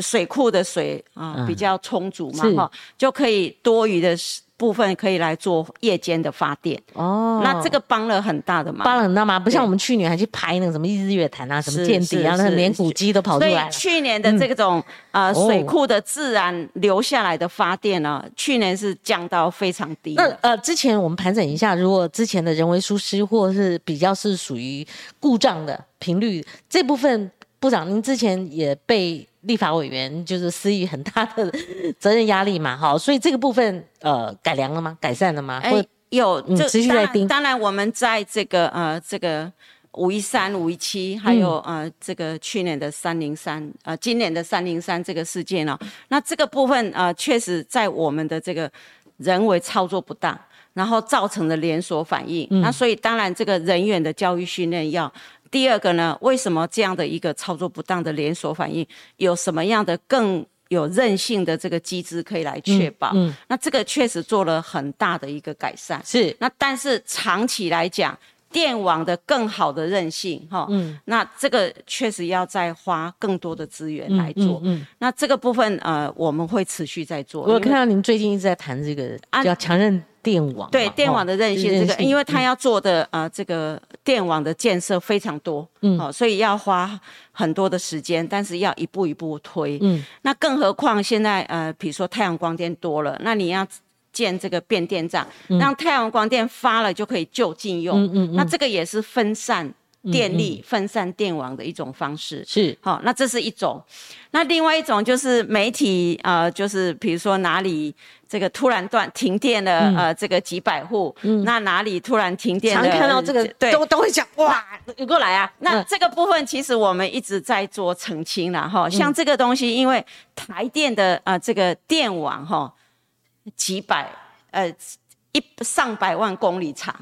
水库的水啊比较充足嘛，哈，就可以多余的。部分可以来做夜间的发电哦，那这个帮了很大的忙，帮了很大忙。不像我们去年还去拍那个什么日月潭啊，什么见底啊，那连古迹都跑出来了。去年的这种呃水库的自然流下来的发电呢，去年是降到非常低。那呃，之前我们盘整一下，如果之前的人为疏失或是比较是属于故障的频率这部分，部长您之前也被。立法委员就是施予很大的责任压力嘛，好，所以这个部分呃改良了吗？改善了吗？哎，有，持续在盯。当然，我们在这个呃这个五一三、五一七，还有呃这个去年的三零三，呃今年的三零三这个事件哦，那这个部分呃确实在我们的这个人为操作不当，然后造成的连锁反应。那所以当然这个人员的教育训练要。第二个呢，为什么这样的一个操作不当的连锁反应，有什么样的更有韧性的这个机制可以来确保？嗯，那这个确实做了很大的一个改善。是，那但是长期来讲。电网的更好的韧性，哈，嗯，那这个确实要再花更多的资源来做，嗯，那这个部分呃，我们会持续在做。我看到您最近一直在谈这个叫强韧电网，对电网的韧性，这个因为它要做的呃这个电网的建设非常多，嗯，好，所以要花很多的时间，但是要一步一步推，嗯，那更何况现在呃，比如说太阳光电多了，那你要。建这个变电站，让太阳光电发了就可以就近用。那这个也是分散电力、分散电网的一种方式。是，好，那这是一种。那另外一种就是媒体，呃，就是比如说哪里这个突然断停电了，呃，这个几百户，那哪里突然停电了，常看到这个，对，都都会讲哇，你过来啊。那这个部分其实我们一直在做澄清了哈。像这个东西，因为台电的呃这个电网哈。几百呃一上百万公里长，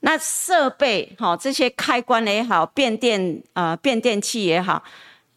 那设备哈这些开关也好，变电呃变电器也好，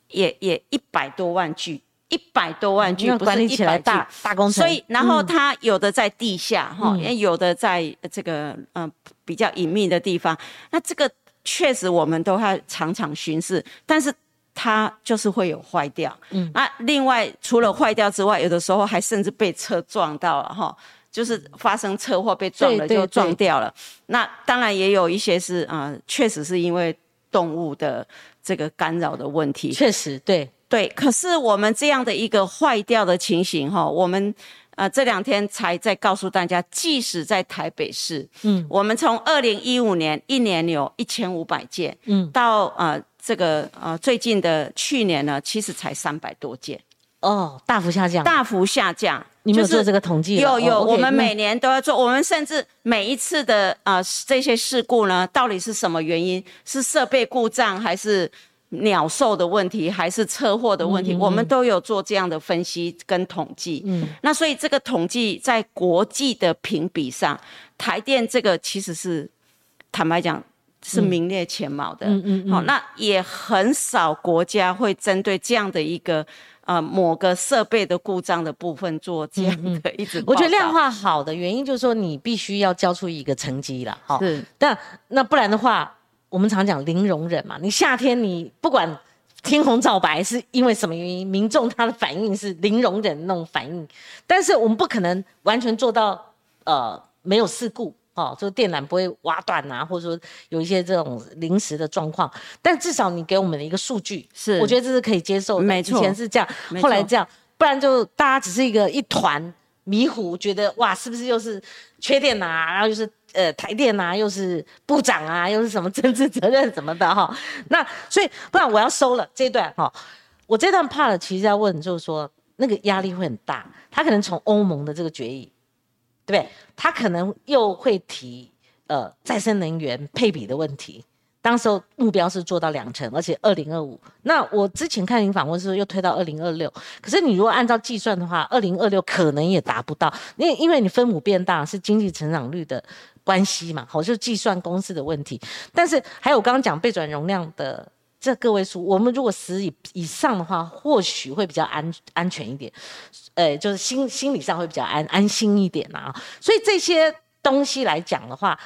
也也一百多万具，一百多万具，管理起来大大工程。所以然后它有的在地下哈，也有的在这个嗯比较隐秘的地方。那这个确实我们都要常常巡视，但是。它就是会有坏掉，嗯，那另外除了坏掉之外，有的时候还甚至被车撞到了哈，就是发生车祸被撞了就撞掉了。那当然也有一些是啊，确实是因为动物的这个干扰的问题，确实对对。可是我们这样的一个坏掉的情形哈，我们呃这两天才在告诉大家，即使在台北市，嗯，我们从二零一五年一年有一千五百件，嗯，到呃。这个呃，最近的去年呢，其实才三百多件，哦，大幅下降，大幅下降。你们有做这个统计？有有，我们每年都要做。我们甚至每一次的啊这些事故呢，到底是什么原因？是设备故障，还是鸟兽的问题，还是车祸的问题？我们都有做这样的分析跟统计。嗯，那所以这个统计在国际的评比上，台电这个其实是坦白讲。是名列前茅的，嗯嗯好，那也很少国家会针对这样的一个呃某个设备的故障的部分做这样的一直。我觉得量化好的原因就是说你必须要交出一个成绩了，哈。是。但那不然的话，我们常讲零容忍嘛。你夏天你不管天红皂白是因为什么原因，民众他的反应是零容忍那种反应，但是我们不可能完全做到呃没有事故。哦，这个电缆不会挖断啊，或者说有一些这种临时的状况，但至少你给我们的一个数据，是我觉得这是可以接受的。没错，以前是这样，后来这样，不然就大家只是一个一团迷糊，觉得哇，是不是又是缺电啊？然后又是呃台电啊，又是部长啊，又是什么政治责任什么的哈。那所以不然我要收了这段哈，我这段怕了，其实要问就是说那个压力会很大，他可能从欧盟的这个决议。对不对？他可能又会提呃再生能源配比的问题，当时候目标是做到两成，而且二零二五。那我之前看您访问时候又推到二零二六，可是你如果按照计算的话，二零二六可能也达不到，因为因为你分母变大是经济成长率的关系嘛，好，就计算公式的问题。但是还有我刚刚讲背转容量的。这个位数，我们如果十以以上的话，或许会比较安安全一点，呃，就是心心理上会比较安安心一点啊。所以这些东西来讲的话，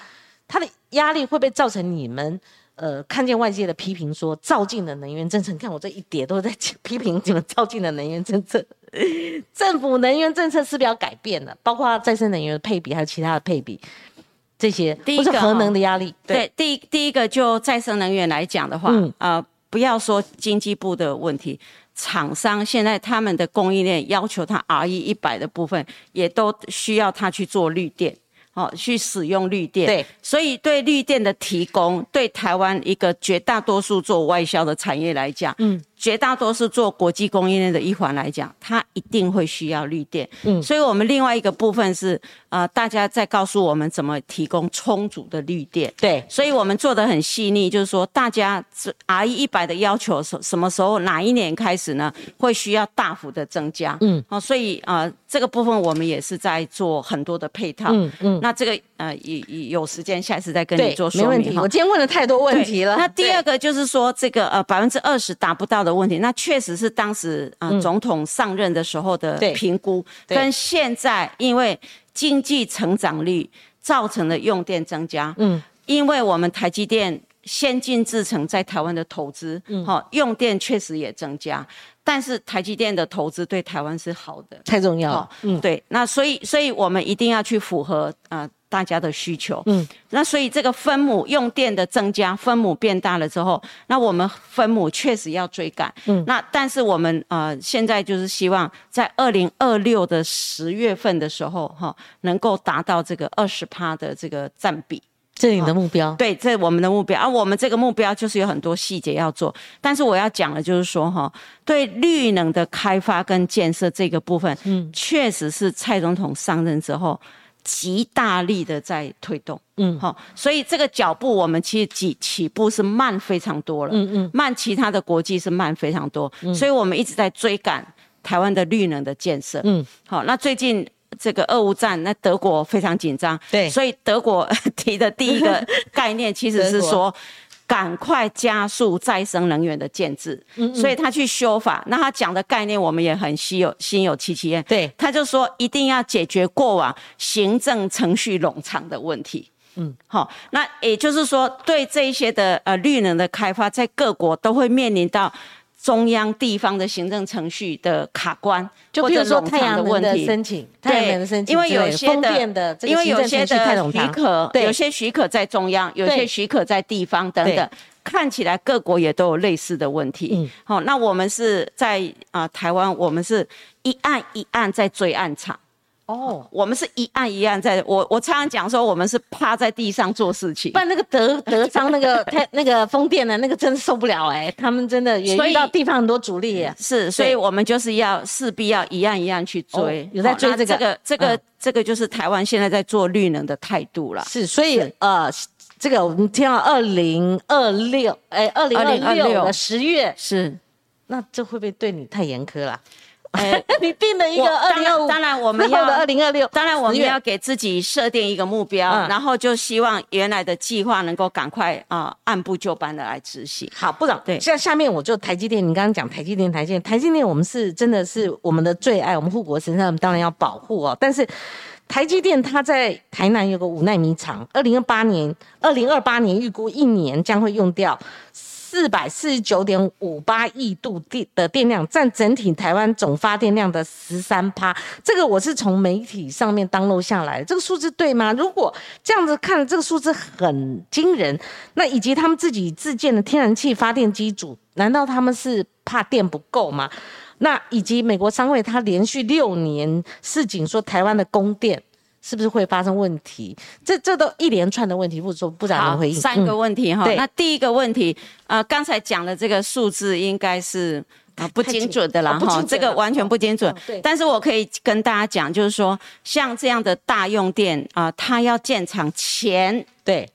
它的压力会不会造成你们呃看见外界的批评说，照进的能源政策？你看我这一叠都在 批评你们照进的能源政策，政府能源政策是不是要改变了？包括再生能源的配比，还有其他的配比。这些第一个核能的压力，对，第一第一个就再生能源来讲的话，呃，不要说经济部的问题，厂商现在他们的供应链要求它 RE 一百的部分，也都需要它去做绿电，哦，去使用绿电，对，所以对绿电的提供，对台湾一个绝大多数做外销的产业来讲，嗯，绝大多数做国际供应链的一环来讲，它一定会需要绿电。嗯，所以我们另外一个部分是，呃，大家在告诉我们怎么提供充足的绿电。对，所以我们做的很细腻，就是说大家 R E 一百的要求什什么时候哪一年开始呢？会需要大幅的增加。嗯，哦，所以啊，这个部分我们也是在做很多的配套。嗯嗯，那这个呃，有有时间下次再跟你做说明。没问题，我今天问了太多问题了。那第二个就是说，这个呃百分之二十达不到的问题，那确实是当时啊总统上任的时候的评估，跟现在因为经济成长率造成的用电增加，嗯，因为我们台积电先进制程在台湾的投资，嗯，好，用电确实也增加，但是台积电的投资对台湾是好的，太重要了，嗯，对，那所以所以我们一定要去符合啊。大家的需求，嗯，那所以这个分母用电的增加，分母变大了之后，那我们分母确实要追赶，嗯，那但是我们呃现在就是希望在二零二六的十月份的时候，哈，能够达到这个二十趴的这个占比，这是你的目标，对，这是我们的目标，而我们这个目标就是有很多细节要做，但是我要讲的就是说，哈，对绿能的开发跟建设这个部分，嗯，确实是蔡总统上任之后。极大力的在推动，嗯，好，所以这个脚步我们其实起起步是慢非常多了，嗯嗯，慢其他的国际是慢非常多，所以我们一直在追赶台湾的绿能的建设，嗯，好，那最近这个俄乌战，那德国非常紧张，对，所以德国 提的第一个概念其实是说。赶快加速再生能源的建制，所以他去修法。那他讲的概念，我们也很稀有、心有戚戚焉。对，他就说一定要解决过往行政程序冗长的问题。嗯，好，那也就是说，对这一些的呃绿能的开发，在各国都会面临到。中央地方的行政程序的卡关，就比如说太阳能的申请，太阳能的申请，因为有些的，因为有些的许可，对，有些许可在中央，有些许可在地方等等，看起来各国也都有类似的问题。嗯，好，那我们是在啊台湾，我们是一案一案在追案场。哦，我们是一案一案在，我我常常讲说，我们是趴在地上做事情。不然那个德德章那个 太那个风电的那个真受不了哎，他们真的也遇到地方很多阻力。是，所以我们就是要势必要一案一案去追，有在追这个这个这个这个就是台湾现在在做绿能的态度了。是，所以呃，这个我们听到二零二六哎，二零二六的十月是，那这会不会对你太严苛了？你定了一个二零二五，当然我们要的二零二六，当然我们要给自己设定一个目标，然后就希望原来的计划能够赶快啊按部就班的来执行。好，部长，对，像下面我就台积电，你刚刚讲台积电，台积电，台积电，我们是真的是我们的最爱，我们护国神山，当然要保护哦。但是台积电它在台南有个五纳米厂，二零二八年，二零二八年预估一年将会用掉。四百四十九点五八亿度电的电量，占整体台湾总发电量的十三趴。这个我是从媒体上面当录下来，这个数字对吗？如果这样子看，这个数字很惊人。那以及他们自己自建的天然气发电机组，难道他们是怕电不够吗？那以及美国商会，他连续六年市井说台湾的供电。是不是会发生问题？这这都一连串的问题，或者说部长的回应。三个问题哈。那第一个问题，呃，刚才讲的这个数字应该是啊不精准的啦哈，这个完全不精准。对。但是我可以跟大家讲，就是说像这样的大用电啊，它要建厂前对。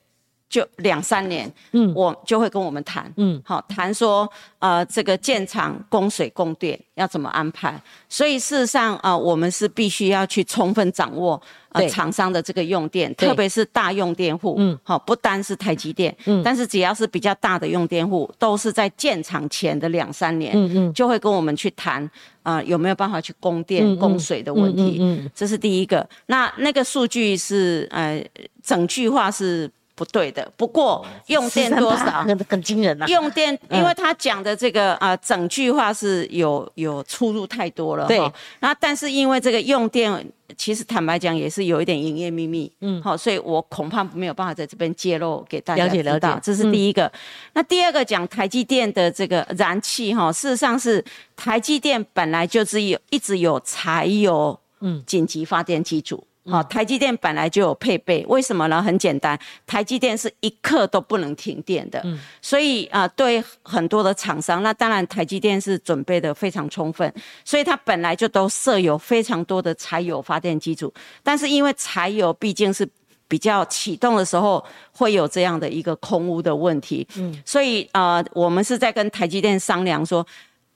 就两三年，嗯，我就会跟我们谈，嗯，好谈说，呃，这个建厂供水供电要怎么安排。所以事实上，啊，我们是必须要去充分掌握，呃，厂商的这个用电，特别是大用电户，嗯，好，不单是台积电，嗯，但是只要是比较大的用电户，都是在建厂前的两三年，嗯嗯，就会跟我们去谈，啊，有没有办法去供电供水的问题，嗯，这是第一个。那那个数据是，呃，整句话是。不对的，不过用电多少很很惊人呐。用电，因为他讲的这个啊，整句话是有有出入太多了。对，那但是因为这个用电，其实坦白讲也是有一点营业秘密。嗯，好，所以我恐怕没有办法在这边揭露给大家知道。这是第一个。那第二个讲台积电的这个燃气哈，事实上是台积电本来就是有一直有柴油嗯紧急发电机组。好，台积电本来就有配备，为什么呢？很简单，台积电是一刻都不能停电的，嗯。所以啊，对很多的厂商，那当然台积电是准备的非常充分，所以它本来就都设有非常多的柴油发电机组，但是因为柴油毕竟是比较启动的时候会有这样的一个空污的问题，嗯，所以啊，我们是在跟台积电商量说，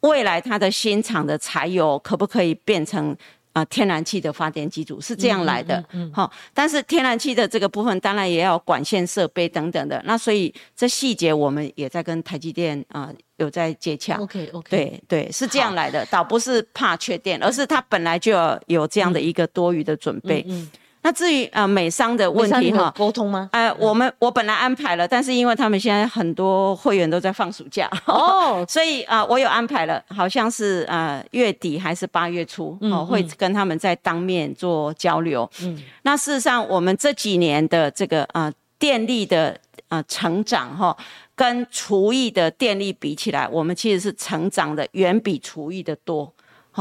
未来它的新厂的柴油可不可以变成。啊，天然气的发电机组是这样来的，嗯好，但是天然气的这个部分当然也要管线设备等等的，那所以这细节我们也在跟台积电啊有在接洽。OK OK，对对，是这样来的，倒不是怕缺电，而是它本来就要有这样的一个多余的准备。那至于呃美商的问题哈，沟通吗？呃，我们我本来安排了，但是因为他们现在很多会员都在放暑假哦，所以啊，我有安排了，好像是呃月底还是八月初哦，会跟他们在当面做交流。嗯，那事实上我们这几年的这个呃电力的啊成长哈，跟厨艺的电力比起来，我们其实是成长的远比厨艺的多。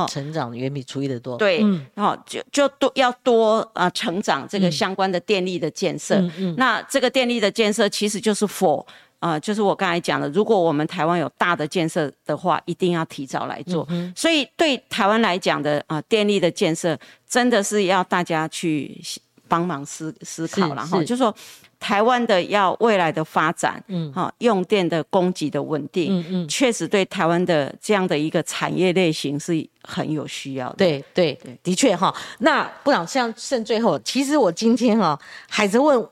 成长远比初一的多，对，然后就就多要多啊，成长这个相关的电力的建设。嗯那这个电力的建设其实就是 for 啊，就是我刚才讲的，如果我们台湾有大的建设的话，一定要提早来做。所以对台湾来讲的啊，电力的建设真的是要大家去帮忙思思考了哈，就说。台湾的要未来的发展，嗯，哈，用电的供给的稳定，嗯嗯，确实对台湾的这样的一个产业类型是很有需要的。对对对，的确哈。那部长像剩最后，其实我今天哈海泽问。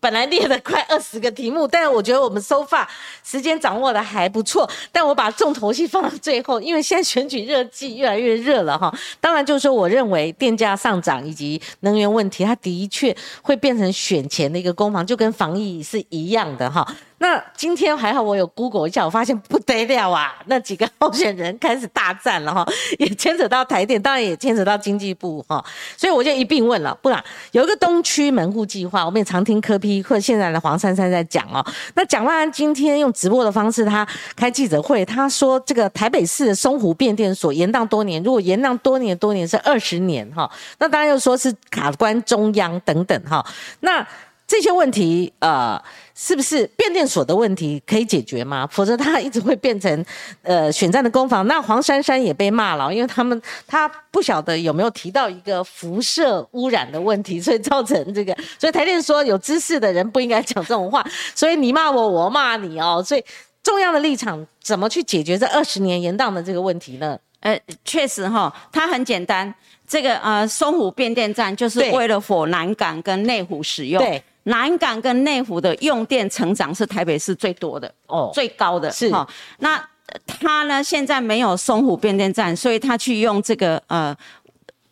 本来列了快二十个题目，但是我觉得我们收发时间掌握的还不错。但我把重头戏放到最后，因为现在选举热季越来越热了哈。当然就是说，我认为电价上涨以及能源问题，它的确会变成选前的一个攻防，就跟防疫是一样的哈。那今天还好，我有 Google 一下，我发现不得了啊！那几个候选人开始大战了哈，也牵扯到台电，当然也牵扯到经济部哈，所以我就一并问了。不然有一个东区门户计划，我们也常听柯批或现在的黄珊珊在讲哦。那蒋万安今天用直播的方式，他开记者会，他说这个台北市的松湖变电所延宕多年，如果延宕多年多年是二十年哈，那当然又说是卡关中央等等哈，那。这些问题，呃，是不是变电所的问题可以解决吗？否则它一直会变成，呃，选战的攻防。那黄珊珊也被骂了，因为他们他不晓得有没有提到一个辐射污染的问题，所以造成这个。所以台电说有知识的人不应该讲这种话，所以你骂我，我骂你哦。所以重要的立场怎么去解决这二十年延宕的这个问题呢？呃，确实哈，它很简单。这个呃，松湖变电站就是为了火南港跟内湖使用。对。南港跟内湖的用电成长是台北市最多的哦，最高的是哈。那它呢，现在没有松湖变电站，所以它去用这个呃，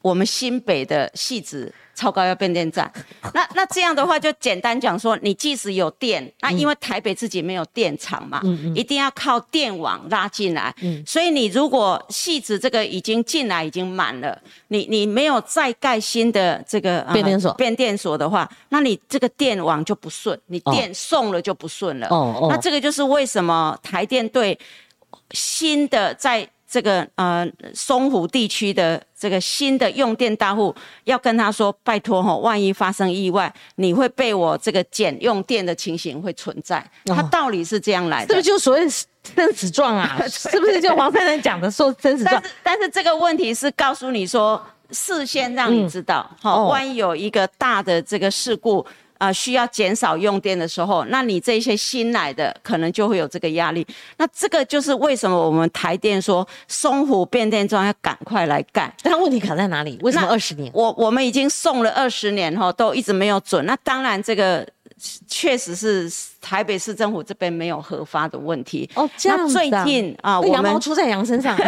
我们新北的戏子。超高压变电站，那那这样的话就简单讲说，你即使有电，那因为台北自己没有电厂嘛，一定要靠电网拉进来，所以你如果细子这个已经进来已经满了，你你没有再盖新的这个变电所变电所的话，那你这个电网就不顺，你电送了就不顺了。哦哦，那这个就是为什么台电对新的在。这个呃松湖地区的这个新的用电大户要跟他说，拜托哈，万一发生意外，你会被我这个减用电的情形会存在。他道理是这样来的，是不是就所谓生死状啊？是不是就黄先生讲的说生死状？但是但是这个问题是告诉你说，事先让你知道，好，万一有一个大的这个事故。啊，需要减少用电的时候，那你这些新来的可能就会有这个压力。那这个就是为什么我们台电说松湖变电桩要赶快来干。但问题卡在哪里？为什么二十年？我我们已经送了二十年哈，都一直没有准。那当然，这个确实是台北市政府这边没有核发的问题。哦，这样子啊。最近啊，羊毛出在羊身上。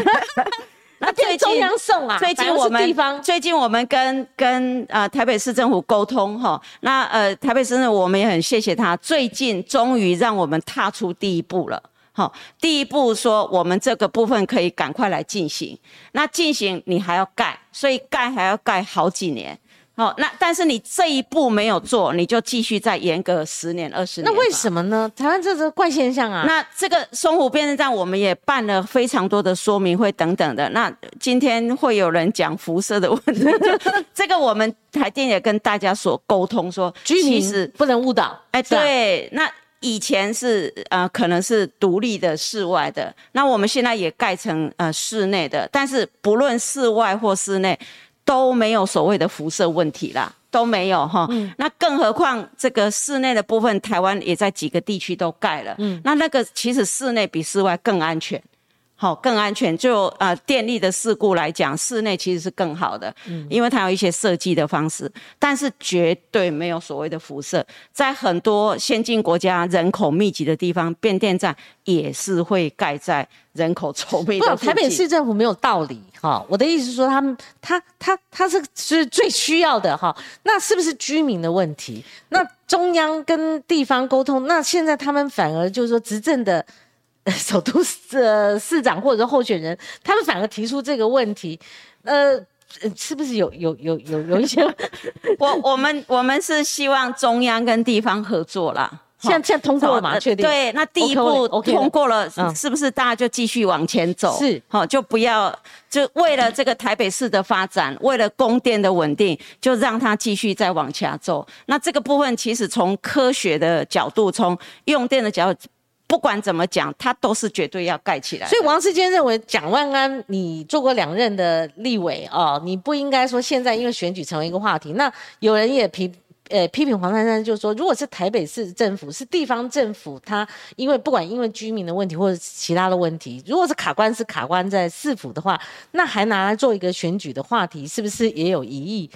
那最中央送啊，最近我们最近我们跟跟呃台北市政府沟通哈，那呃台北市政府我们也很谢谢他，最近终于让我们踏出第一步了，好，第一步说我们这个部分可以赶快来进行，那进行你还要盖，所以盖还要盖好几年。好，那但是你这一步没有做，你就继续再延个十年二十年。那为什么呢？台湾这是怪现象啊。那这个松湖变电站，我们也办了非常多的说明会等等的。那今天会有人讲辐射的问题，这个我们台电也跟大家所沟通说，居民不能误导。哎，对，那以前是呃可能是独立的室外的，那我们现在也盖成呃室内的，但是不论室外或室内。都没有所谓的辐射问题啦，都没有哈。那更何况这个室内的部分，台湾也在几个地区都盖了。嗯，那那个其实室内比室外更安全。好，更安全。就呃电力的事故来讲，室内其实是更好的，嗯，因为它有一些设计的方式，但是绝对没有所谓的辐射。在很多先进国家人口密集的地方，变电站也是会盖在人口稠密的。不，台北市政府没有道理哈。我的意思是说，他们他他他是是最需要的哈。那是不是居民的问题？那中央跟地方沟通，那现在他们反而就是说执政的。首都市市长或者候选人，他们反而提出这个问题，呃，是不是有有有有有一些？我我们我们是希望中央跟地方合作啦。现在现在通过了嘛？确定？对，那第一步通过了，是不是大家就继续往前走？是，好，就不要就为了这个台北市的发展，为了供电的稳定，就让它继续再往下走。那这个部分其实从科学的角度，从用电的角度。不管怎么讲，它都是绝对要盖起来。所以王世坚认为，蒋万安你做过两任的立委哦，你不应该说现在因为选举成为一个话题。那有人也批呃批评黄珊珊，就说如果是台北市政府是地方政府，他因为不管因为居民的问题或者其他的问题，如果是卡关是卡关在市府的话，那还拿来做一个选举的话题，是不是也有疑义？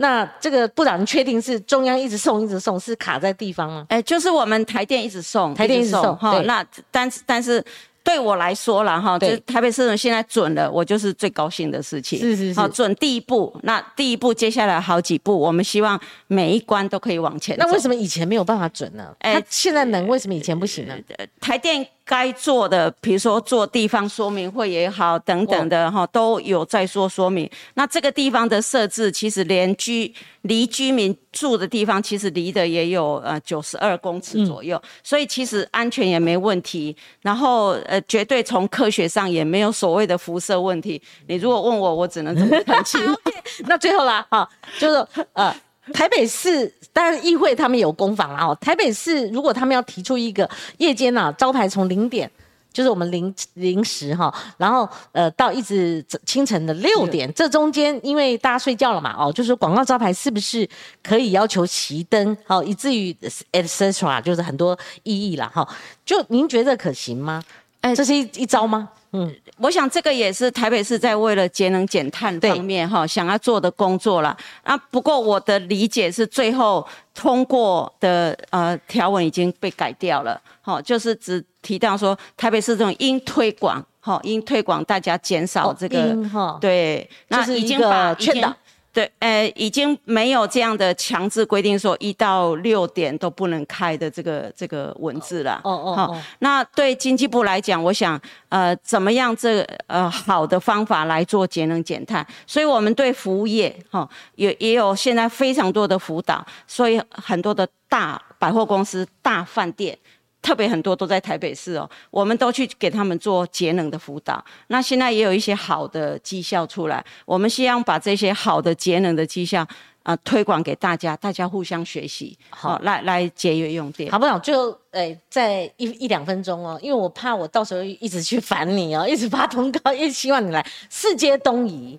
那这个部长，你确定是中央一直送一直送，是卡在地方吗？哎，就是我们台电一直送，台电一直送哈。那但是但是。对我来说了哈，就台北市政现在准了，我就是最高兴的事情。是是是，好准第一步，那第一步接下来好几步，我们希望每一关都可以往前。那为什么以前没有办法准呢？哎，现在能，为什么以前不行呢？台电该做的，比如说做地方说明会也好，等等的哈，都有在说说明。那这个地方的设置，其实连居离居民住的地方，其实离的也有呃九十二公尺左右，所以其实安全也没问题。然后。呃，绝对从科学上也没有所谓的辐射问题。你如果问我，我只能这么 澄清。那最后啦，哈，就是呃，台北市当然议会他们有攻防啦，哦，台北市如果他们要提出一个夜间呐招牌从零点。就是我们零零时哈，然后呃到一直清晨的六点，这中间因为大家睡觉了嘛，哦，就是广告招牌是不是可以要求熄灯，好，以至于 etc，就是很多意义了哈。就您觉得可行吗？哎，这是一一招吗？嗯，我想这个也是台北市在为了节能减碳方面哈想要做的工作啦。啊，不过我的理解是最后通过的呃条文已经被改掉了，好，就是只提到说台北市这种应推广，哈，应推广大家减少这个，对，那已经把劝导。对，呃，已经没有这样的强制规定，说一到六点都不能开的这个这个文字了。哦哦，好，那对经济部来讲，我想，呃，怎么样这呃好的方法来做节能减碳？所以我们对服务业，哈，也也有现在非常多的辅导，所以很多的大百货公司、大饭店。特别很多都在台北市哦，我们都去给他们做节能的辅导。那现在也有一些好的绩效出来，我们希望把这些好的节能的绩效啊推广给大家，大家互相学习，好来来节约用电。好不好？就诶，在一一两分钟哦，因为我怕我到时候一直去烦你哦，一直发通告，一直希望你来世界东移。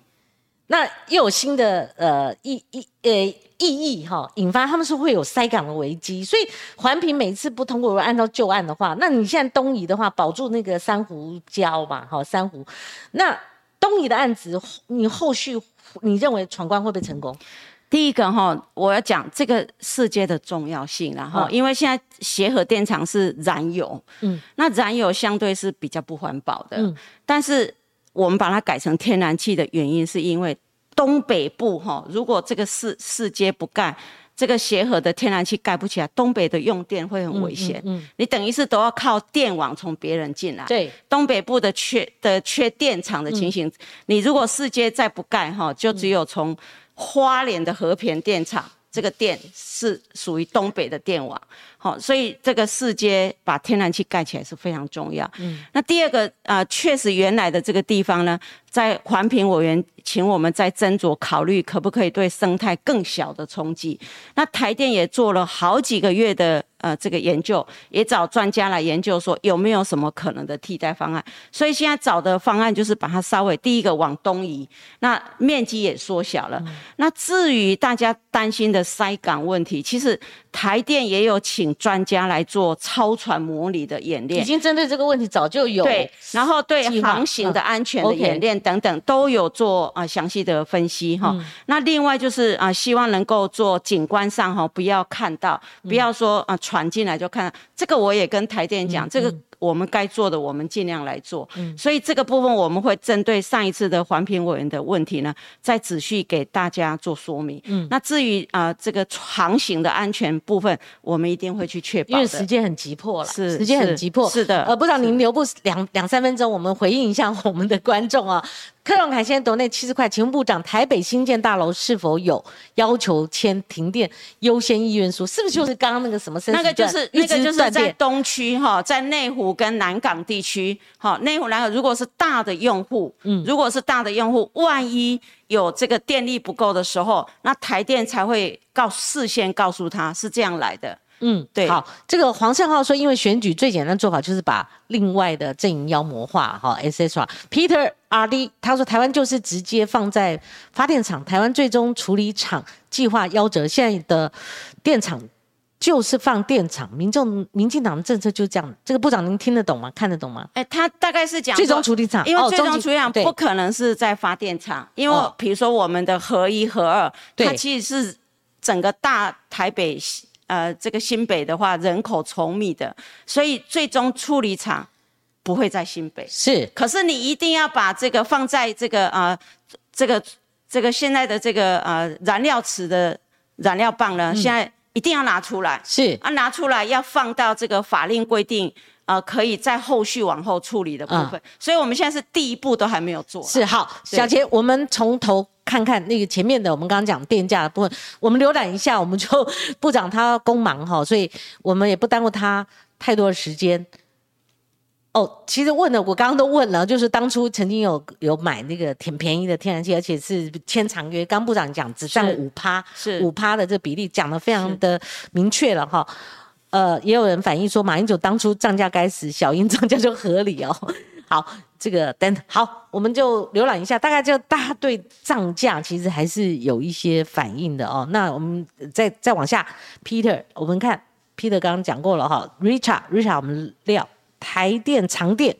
那又有新的呃意意呃意义哈，引发他们是会有塞港的危机，所以环评每次不通过，如果按照旧案的话，那你现在东移的话，保住那个珊瑚礁嘛，哈珊瑚，那东移的案子，你后续你认为闯关会不会成功？第一个哈，我要讲这个世界的重要性，然后因为现在协和电厂是燃油，嗯，那燃油相对是比较不环保的，嗯，但是。我们把它改成天然气的原因，是因为东北部哈，如果这个四四阶不盖，这个协和的天然气盖不起来，东北的用电会很危险。嗯，你等于是都要靠电网从别人进来。对，东北部的缺的缺电厂的情形，你如果四街再不盖哈，就只有从花莲的和平电厂。这个电是属于东北的电网，好，所以这个四阶把天然气盖起来是非常重要。嗯，那第二个啊，确实原来的这个地方呢，在环评委员请我们再斟酌考虑，可不可以对生态更小的冲击？那台电也做了好几个月的。呃，这个研究也找专家来研究，说有没有什么可能的替代方案。所以现在找的方案就是把它稍微第一个往东移，那面积也缩小了。那至于大家担心的塞港问题，其实台电也有请专家来做超船模拟的演练，已经针对这个问题早就有。对，然后对航行的安全的演练等等都有做啊详细的分析哈。那另外就是啊，希望能够做景观上哈，不要看到，不要说啊。船进来就看这个，我也跟台电讲这个。我们该做的，我们尽量来做。嗯，所以这个部分我们会针对上一次的环评委员的问题呢，再仔细给大家做说明。嗯，那至于啊这个航行的安全部分，我们一定会去确保。因为时间很急迫了，是时间很急迫。是的，呃，不知道您留不两两三分钟，我们回应一下我们的观众啊。科隆海鲜夺那七十块，请问部长，台北新建大楼是否有要求签停电优先意愿书？是不是就是刚刚那个什么？那个就是那个就是在东区哈，在内湖跟南港地区，好内湖南港如果是大的用户，嗯，如果是大的用户，万一有这个电力不够的时候，那台电才会告事先告诉他是这样来的。嗯，对，好，这个黄胜浩说，因为选举最简单做法就是把另外的阵营妖魔化，哈，S S R Peter R D 他说，台湾就是直接放在发电厂，台湾最终处理厂计划夭折，现在的电厂就是放电厂，民众民进党的政策就这样。这个部长您听得懂吗？看得懂吗？哎，他大概是讲最终处理厂，因为最终处理厂不可能是在发电厂，因为比如说我们的合一、合二，它其实是整个大台北。呃，这个新北的话，人口稠密的，所以最终处理厂不会在新北。是，可是你一定要把这个放在这个呃，这个这个现在的这个呃燃料池的燃料棒呢，现在一定要拿出来。是啊，拿出来要放到这个法令规定。呃，可以在后续往后处理的部分，所以我们现在是第一步都还没有做。是好，小杰，我们从头看看那个前面的，我们刚刚讲电价的部分，我们浏览一下，我们就 部长他工忙哈，所以我们也不耽误他太多的时间。哦，其实问了，我刚刚都问了，就是当初曾经有有买那个挺便宜的天然气，而且是签长约，刚部长讲只占五趴，是五趴的这比例讲的非常的明确了哈。呃，也有人反映说，马英九当初涨价该死，小英 涨价就合理哦。好，这个等好，我们就浏览一下，大概就大家对涨价其实还是有一些反应的哦。那我们再再往下，Peter，我们看 Peter 刚刚讲过了哈，Richard，Richard，我们料台电长电，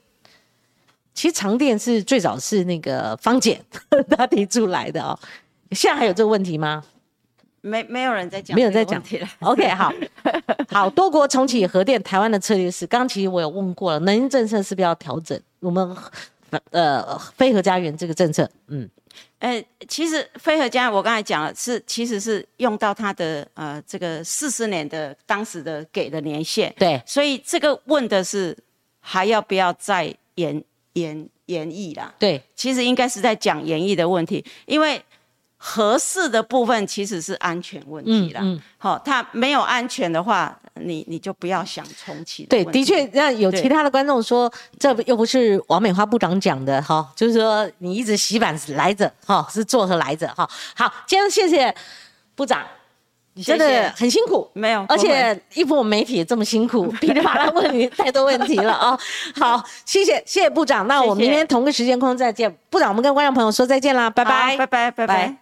其实长电是最早是那个方简他 提出来的哦，现在还有这个问题吗？没没有人在讲，没有在讲。OK，好，好多国重启核电，台湾的策略是，刚其实我有问过了，能源政策是不是要调整？我们呃，非核家园这个政策，嗯，呃，其实非核家，我刚才讲了，是其实是用到它的呃这个四十年的当时的给的年限，对，所以这个问的是还要不要再演演演绎啦？对，其实应该是在讲演绎的问题，因为。合适的部分其实是安全问题啦。好，它没有安全的话，你你就不要想重启。对，的确，那有其他的观众说，这又不是王美花部长讲的哈，就是说你一直洗板来着哈，是做和来着哈。好，今天谢谢部长。真的很辛苦，没有，而且一我们媒体这么辛苦，噼里啪啦问你太多问题了啊！好，谢谢谢谢部长，那我们明天同个时间空再见，部长，我们跟观众朋友说再见啦，拜拜，拜拜，拜。拜。